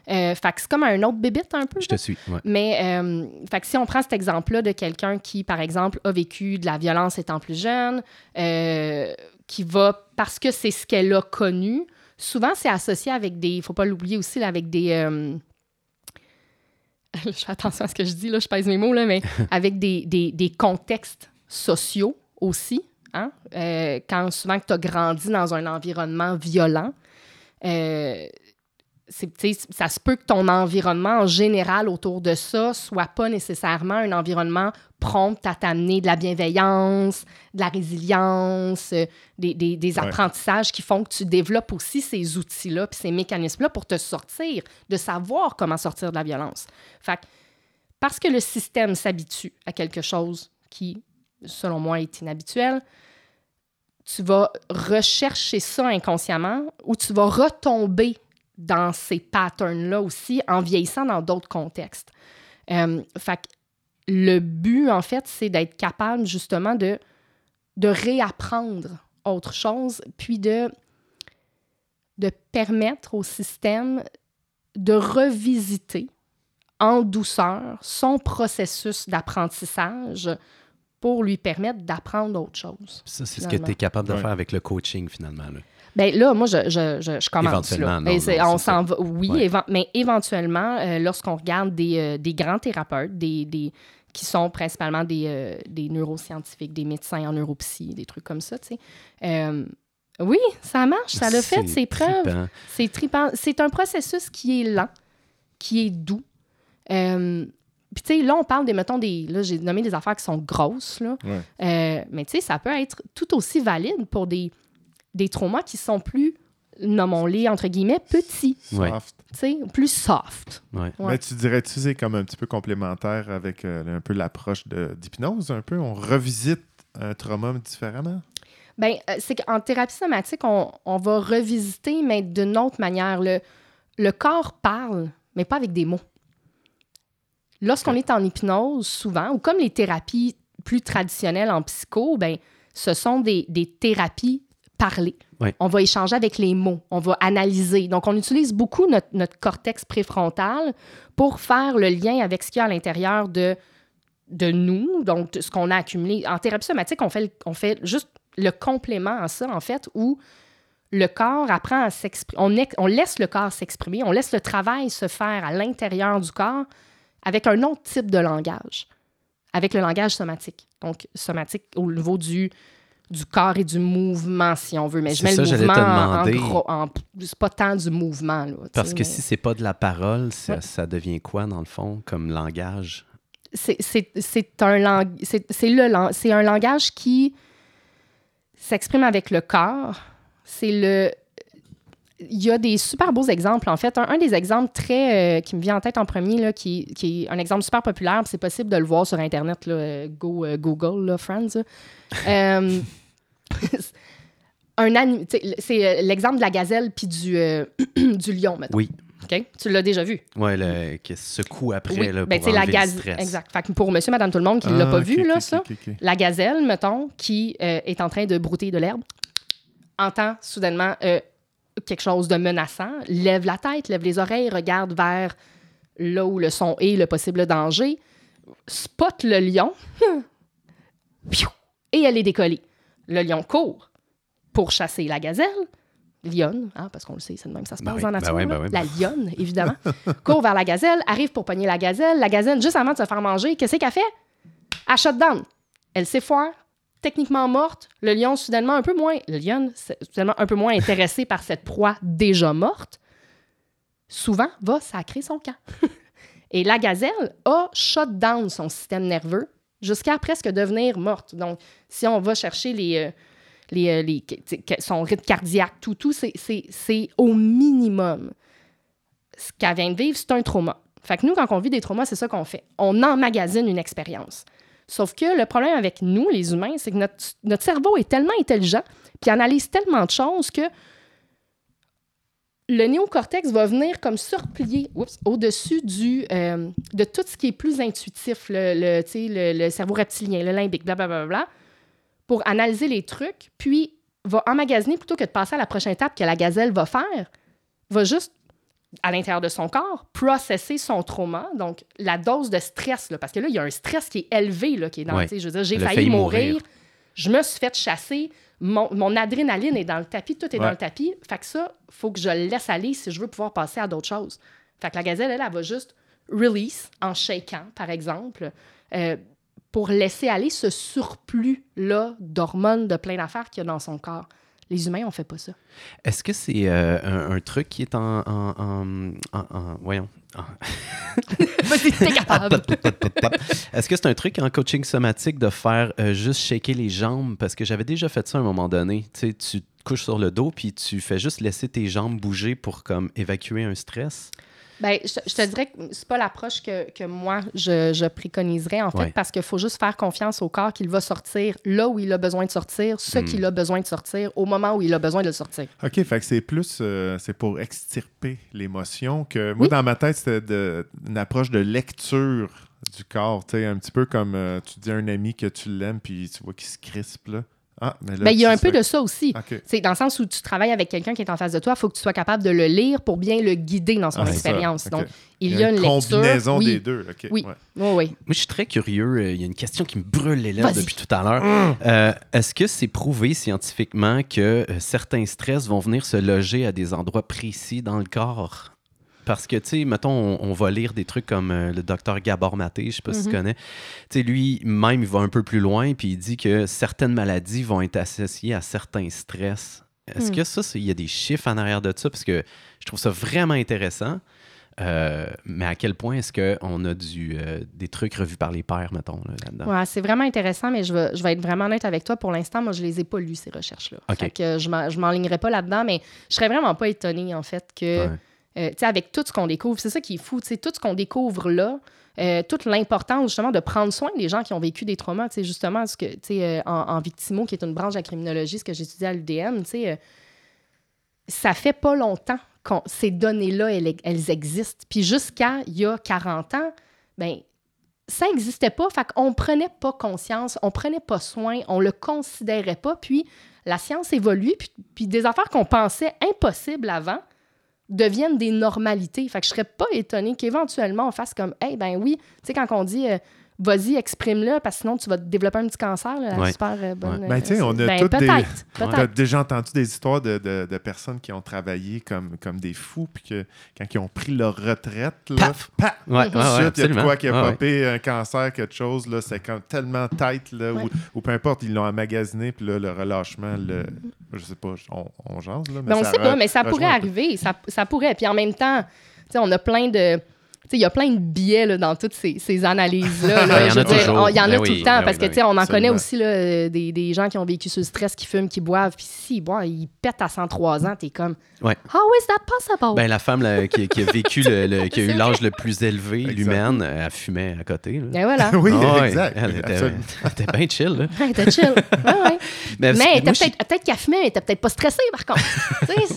Euh, fait que c'est comme un autre bébite un peu. Je là. te suis. ouais. Mais euh, fait que si on prend cet exemple-là de quelqu'un qui, par exemple, a vécu de la violence étant plus jeune, euh, qui va, parce que c'est ce qu'elle a connu, souvent c'est associé avec des, il faut pas l'oublier aussi, là, avec des... je fais attention à ce que je dis, là, je pèse mes mots, là, mais avec des, des, des contextes sociaux aussi. Hein? Euh, quand souvent que tu as grandi dans un environnement violent, euh, ça se peut que ton environnement en général autour de ça soit pas nécessairement un environnement prompt à t'amener de la bienveillance, de la résilience, euh, des, des- des Ouais. apprentissages qui font que tu développes aussi ces outils-là puis ces mécanismes-là pour te sortir, de savoir comment sortir de la violence. Fait que, parce que le système s'habitue à quelque chose qui, selon moi, est inhabituel, tu vas rechercher ça inconsciemment ou tu vas retomber dans ces patterns-là aussi en vieillissant dans d'autres contextes. Euh, fait que le but, en fait, c'est d'être capable justement de, de réapprendre autre chose, puis de, de permettre au système de revisiter en douceur son processus d'apprentissage pour lui permettre d'apprendre autre chose. Ça, c'est ce que tu es capable de Ouais. faire avec le coaching, finalement. là. Ben là, moi, je, je, je, je commence. Éventuellement, là. non, c'est- non, on s'en va, oui, Ouais. mais éventuellement, euh, lorsqu'on regarde des, euh, des grands thérapeutes, des, des, qui sont principalement des, euh, des neuroscientifiques, des médecins en neuropsy, des trucs comme ça, tu sais. euh, oui, ça marche, ça l'a fait C'est ses preuves. trippant. C'est trippant. C'est un processus qui est lent, qui est doux. Euh, puis, tu sais, là, on parle des, mettons, des. Là, j'ai nommé des affaires qui sont grosses, là. Ouais. Euh, mais, tu sais, ça peut être tout aussi valide pour des, des traumas qui sont plus, nommons-les, entre guillemets, petits, Ouais. Soft. tu sais, plus soft. Ouais. Ouais. Mais tu dirais-tu c'est comme un petit peu complémentaire avec euh, un peu l'approche d'hypnose, un peu? On revisite un trauma différemment? Ben, euh, c'est qu'en thérapie somatique, on, on va revisiter, mais d'une autre manière. Le, le corps parle, mais pas avec des mots. Lorsqu'on est en hypnose, souvent, ou comme les thérapies plus traditionnelles en psycho, ben, ce sont des, des thérapies parlées. Ouais. On va échanger avec les mots, on va analyser. Donc, on utilise beaucoup notre, notre cortex préfrontal pour faire le lien avec ce qu'il y a à l'intérieur de, de nous, donc ce qu'on a accumulé. En thérapie somatique, on fait, on fait juste le complément à ça, en fait, où le corps apprend à s'exprimer. On, ex- on laisse le corps s'exprimer, on laisse le travail se faire à l'intérieur du corps avec un autre type de langage, avec le langage somatique. Donc, somatique au niveau du, du corps et du mouvement, si on veut. Mais je mets ça, le mouvement te en, gros. en- c'est pas tant du mouvement. Là, Parce que mais si c'est pas de la parole, ça, Ouais. ça devient quoi, dans le fond, comme langage? c'est- un, lang- le un langage qui s'exprime avec le corps. C'est le. Il y a des super beaux exemples, en fait. Un, un des exemples très euh, qui me vient en tête en premier, là, qui, qui est un exemple super populaire, c'est possible de le voir sur Internet, là, go euh, Google, là, friends. Euh, un c'est euh, l'exemple de la gazelle puis du, euh, du lion, mettons. Oui. OK? Tu l'as déjà vu? Ouais, le, qui secoue après, Oui, là, ben, pour sais, la gazelle. stress. Exact. Fait que pour monsieur, madame, tout le monde qui ne l'a Ah, pas vu, là, ça, la gazelle, mettons, qui euh, est en train de brouter de l'herbe, entend soudainement euh, quelque chose de menaçant, lève la tête, lève les oreilles, regarde vers là où le son est, le possible danger, spot le lion, et elle est décollée. Le lion court pour chasser la gazelle. Lionne, hein, parce qu'on le sait, c'est de même que ça se Ben passe en nature. ben oui, La lionne, évidemment. court vers la gazelle, arrive pour pogner la gazelle. La gazelle, juste avant de se faire manger, qu'est-ce qu'elle fait? Elle shut down. Elle s'effoire, techniquement morte. Le lion, soudainement, un peu moins. Le lion, c'est- soudainement, un peu moins intéressé par cette proie déjà morte, souvent va sacrer son camp. Et la gazelle a shut down son système nerveux jusqu'à presque devenir morte. Donc, si on va chercher les. euh, les, euh, les- son rythme cardiaque, tout, tout, c'est au minimum. Ce qu'elle vient de vivre, c'est un trauma. Fait que nous, quand on vit des traumas, c'est ça qu'on fait. On emmagasine une expérience. Sauf que le problème avec nous, les humains, c'est que notre, cerveau est tellement intelligent, puis analyse tellement de choses que le néocortex va venir comme oups, au-dessus du, euh, de tout ce qui est plus intuitif, le, le cerveau reptilien, le limbique, blablabla, bla, bla, bla, pour analyser les trucs, puis va emmagasiner plutôt que de passer à la prochaine étape que la gazelle va faire, va juste, à l'intérieur de son corps, processer son trauma, donc la dose de stress, là, parce que là, il y a un stress qui est élevé, là, qui est dans, Ouais. je veux dire, j'ai failli, failli mourir, mourir. je me suis fait chasser, mon, mon adrénaline est dans le tapis, tout est Ouais. dans le tapis, fait que ça, faut que je le laisse aller si je veux pouvoir passer à d'autres choses. Fait que la gazelle, elle, elle va juste release en shakant, par exemple, euh, pour laisser aller ce surplus-là d'hormones, de plein d'affaires qu'il y a dans son corps. Les humains, on fait pas ça. Est-ce que c'est euh, un, un truc qui est en. en, en- en- voyons. capable. Est-ce que c'est un truc en coaching somatique de faire euh, juste shaker les jambes? Parce que j'avais déjà fait ça à un moment donné. Tu sais, tu te couches sur le dos puis tu fais juste laisser tes jambes bouger pour comme évacuer un stress. Ben, je, je te dirais que c'est pas l'approche que, que moi, je, je préconiserais, en fait, Ouais. parce qu'il faut juste faire confiance au corps qu'il va sortir là où il a besoin de sortir, ce Hmm. qu'il a besoin de sortir, au moment où il a besoin de le sortir. OK, fait que c'est plus euh, c'est pour extirper l'émotion que moi Oui. dans ma tête c'était une approche de lecture du corps, tu sais un petit peu comme euh, tu dis à un ami que tu l'aimes puis tu vois qu'il se crispe là. Ah, mais là Ben, il y a un peu de ça aussi. C'est dans le sens où tu travailles avec quelqu'un qui est en face de toi, il faut que tu sois capable de le lire pour bien le guider dans son Ah, expérience. Donc, il y a une, lecture. combinaison oui. des deux. OK. Oui. ouais. Oui, oui. Moi, je suis très curieux. euh, Il y a une question qui me brûle les lèvres depuis tout à l'heure. Euh, Est-ce que c'est prouvé scientifiquement que euh, certains stress vont venir se loger à des endroits précis dans le corps? Parce que, tu sais, mettons, on, on va lire des trucs comme euh, le docteur Gabor Maté, je sais pas si tu Mhm. connais. Tu sais, lui, même, il va un peu plus loin, puis il dit que certaines maladies vont être associées à certains stress. Est-ce Hmm. que ça, il y a des chiffres en arrière de ça? Parce que je trouve ça vraiment intéressant. Euh, mais à quel point est-ce qu'on a du, euh, des trucs revus par les pairs, mettons, là, là-dedans? Ouais, c'est vraiment intéressant, mais je vais, je vais être vraiment honnête avec toi. Pour l'instant, moi, je les ai pas lus, ces recherches-là. Fait que je je m'enlignerai pas là-dedans, mais je serais vraiment pas étonnée, en fait, que, Ouais. Euh, avec tout ce qu'on découvre, c'est ça qui est fou, tout ce qu'on découvre là, euh, toute l'importance, justement, de prendre soin des gens qui ont vécu des traumas, justement, ce que, euh, en, en victimo, qui est une branche de la criminologie, ce que j'étudie à l'UDM, euh, ça fait pas longtemps que ces données-là, elles existent. Puis jusqu'à il y a 40 ans, ben ça n'existait pas. Fait qu'on prenait pas conscience, on prenait pas soin, on le considérait pas. Puis la science évolue, puis, puis des affaires qu'on pensait impossibles avant deviennent des normalités. Fait que je serais pas étonnée qu'éventuellement on fasse comme, hey, ben oui, tu sais, quand on dit, euh, vas-y, exprime-le, parce que sinon tu vas te développer un petit cancer, là, Ouais. super euh, bonne. Ouais. Ben, tu sais, euh, on a ben, toutes des- peut-être, Tu as peut-être. déjà entendu des histoires de, de- de personnes qui ont travaillé comme, comme des fous, puis que quand ils ont pris leur retraite, là, Paf! paf! Ouais, Mhm. ouais, ouais, Tout de suite, il y a de quoi qui a Ouais, ouais. popé, un cancer, quelque chose, là, c'est comme tellement tight, là, Ouais. ou, ou peu importe, ils l'ont emmagasiné, puis là, le relâchement, le, je sais pas, on, on jase, là, mais Ben, on ça sait pas, mais ça pourrait arriver. Ça, ça pourrait. Puis en même temps, tu sais, on a plein de. Tu sais, il y a plein de biais là, dans toutes ces, ces analyses-là. là. Il y en Je a veux dire, toujours. on- Il y en a Ben tout le temps ben parce que, ben tu sais, on en connaît aussi là, euh, des, des gens qui ont vécu sur le stress, qui fument, qui boivent. Puis si, bon, ils pètent à 103 ans, t'es comme, Ouais. How is that possible? Ben, la femme là, qui, qui a vécu, le, le- qui a eu l'âge le plus élevé, l'humaine, elle fumait à côté. là. Ben voilà. oui, Ah ouais, exact. Elle était, elle était bien chill. Là. Ouais, t'es chill. Ouais, ouais. Mais, peut-être peut qu'elle fumait, mais t'es peut-être pas stressé, par contre.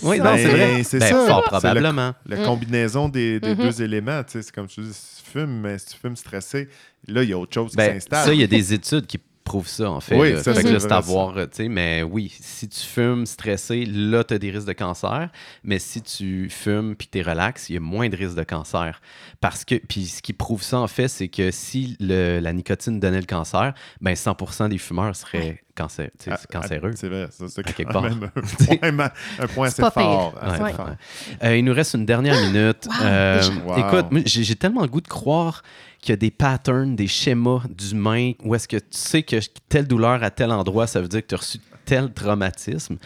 Oui, Ben, c'est vrai. c'est Ben, ça. Fort probablement. La Mm. combinaison des, des Mhm. deux éléments, tu sais, c'est comme tu dis, si tu fumes, mais si tu fumes stressé, là, il y a autre chose qui Ben, s'installe. ça, il y a des études qui prouvent ça, en fait. Oui, là. ça, Fait que c'est là, c'est vrai, à ça. voir, tu sais. Mais oui, si tu fumes stressé, là, tu as des risques de cancer. Mais si tu fumes puis que tu es relax, il y a moins de risques de cancer. Parce que, puis ce qui prouve ça, en fait, c'est que si le- la nicotine donnait le cancer, ben 100% des fumeurs seraient cancer, Ah, c'est cancéreux. ah, C'est vrai, ça, c'est À quelque quand part. même un point, ma- un point assez fort. Ouais, assez ouais, fort. ouais. Euh, il nous reste une dernière minute. Wow, Euh. Wow. Écoute, j'ai tellement le goût de croire qu'il y a des patterns, des schémas d'humains où est-ce que tu sais que telle douleur à tel endroit, ça veut dire que tu as reçu tel traumatisme.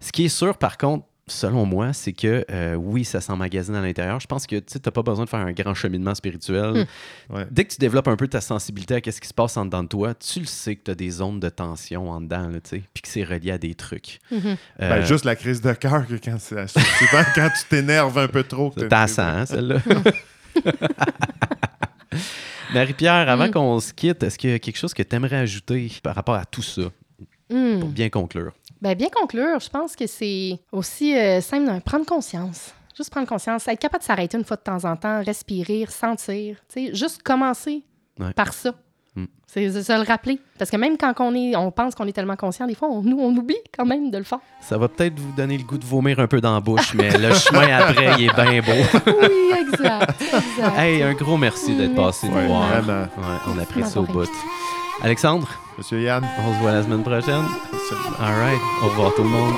Ce qui est sûr, par contre, selon moi, c'est que euh, oui, ça s'emmagasine à l'intérieur. Je pense que tu n'as pas besoin de faire un grand cheminement spirituel. Ouais. Dès que tu développes un peu ta sensibilité à ce qui se passe en dedans de toi, tu le sais que tu as des zones de tension en dedans, là, tu sais, puis que c'est relié à des trucs. Ben, Euh, juste la crise de cœur que quand, souvent, quand tu t'énerves un peu trop. t'as hein, celle-là. Marie-Pierre, avant qu'on se quitte, est-ce qu'il y a quelque chose que tu aimerais ajouter par rapport à tout ça, Hmm. pour bien conclure? Ben, bien conclure, je pense que c'est aussi euh, simple de prendre conscience. Juste prendre conscience, être capable de s'arrêter une fois de temps en temps, respirer, sentir. tu sais, Juste commencer Ouais. par ça. Mm. C'est de se le rappeler. Parce que même quand on, est, on pense qu'on est tellement conscient, des fois, on, nous, on oublie quand même de le faire. Ça va peut-être vous donner le goût de vomir un peu dans la bouche, mais le chemin après, il est bien beau. Oui, exact. exact. hey, un gros merci d'être passé nous voir. vraiment. Ouais, on apprécie au bout. Alexandre, Monsieur Yann. on se voit la semaine prochaine. All right. Au revoir tout le monde.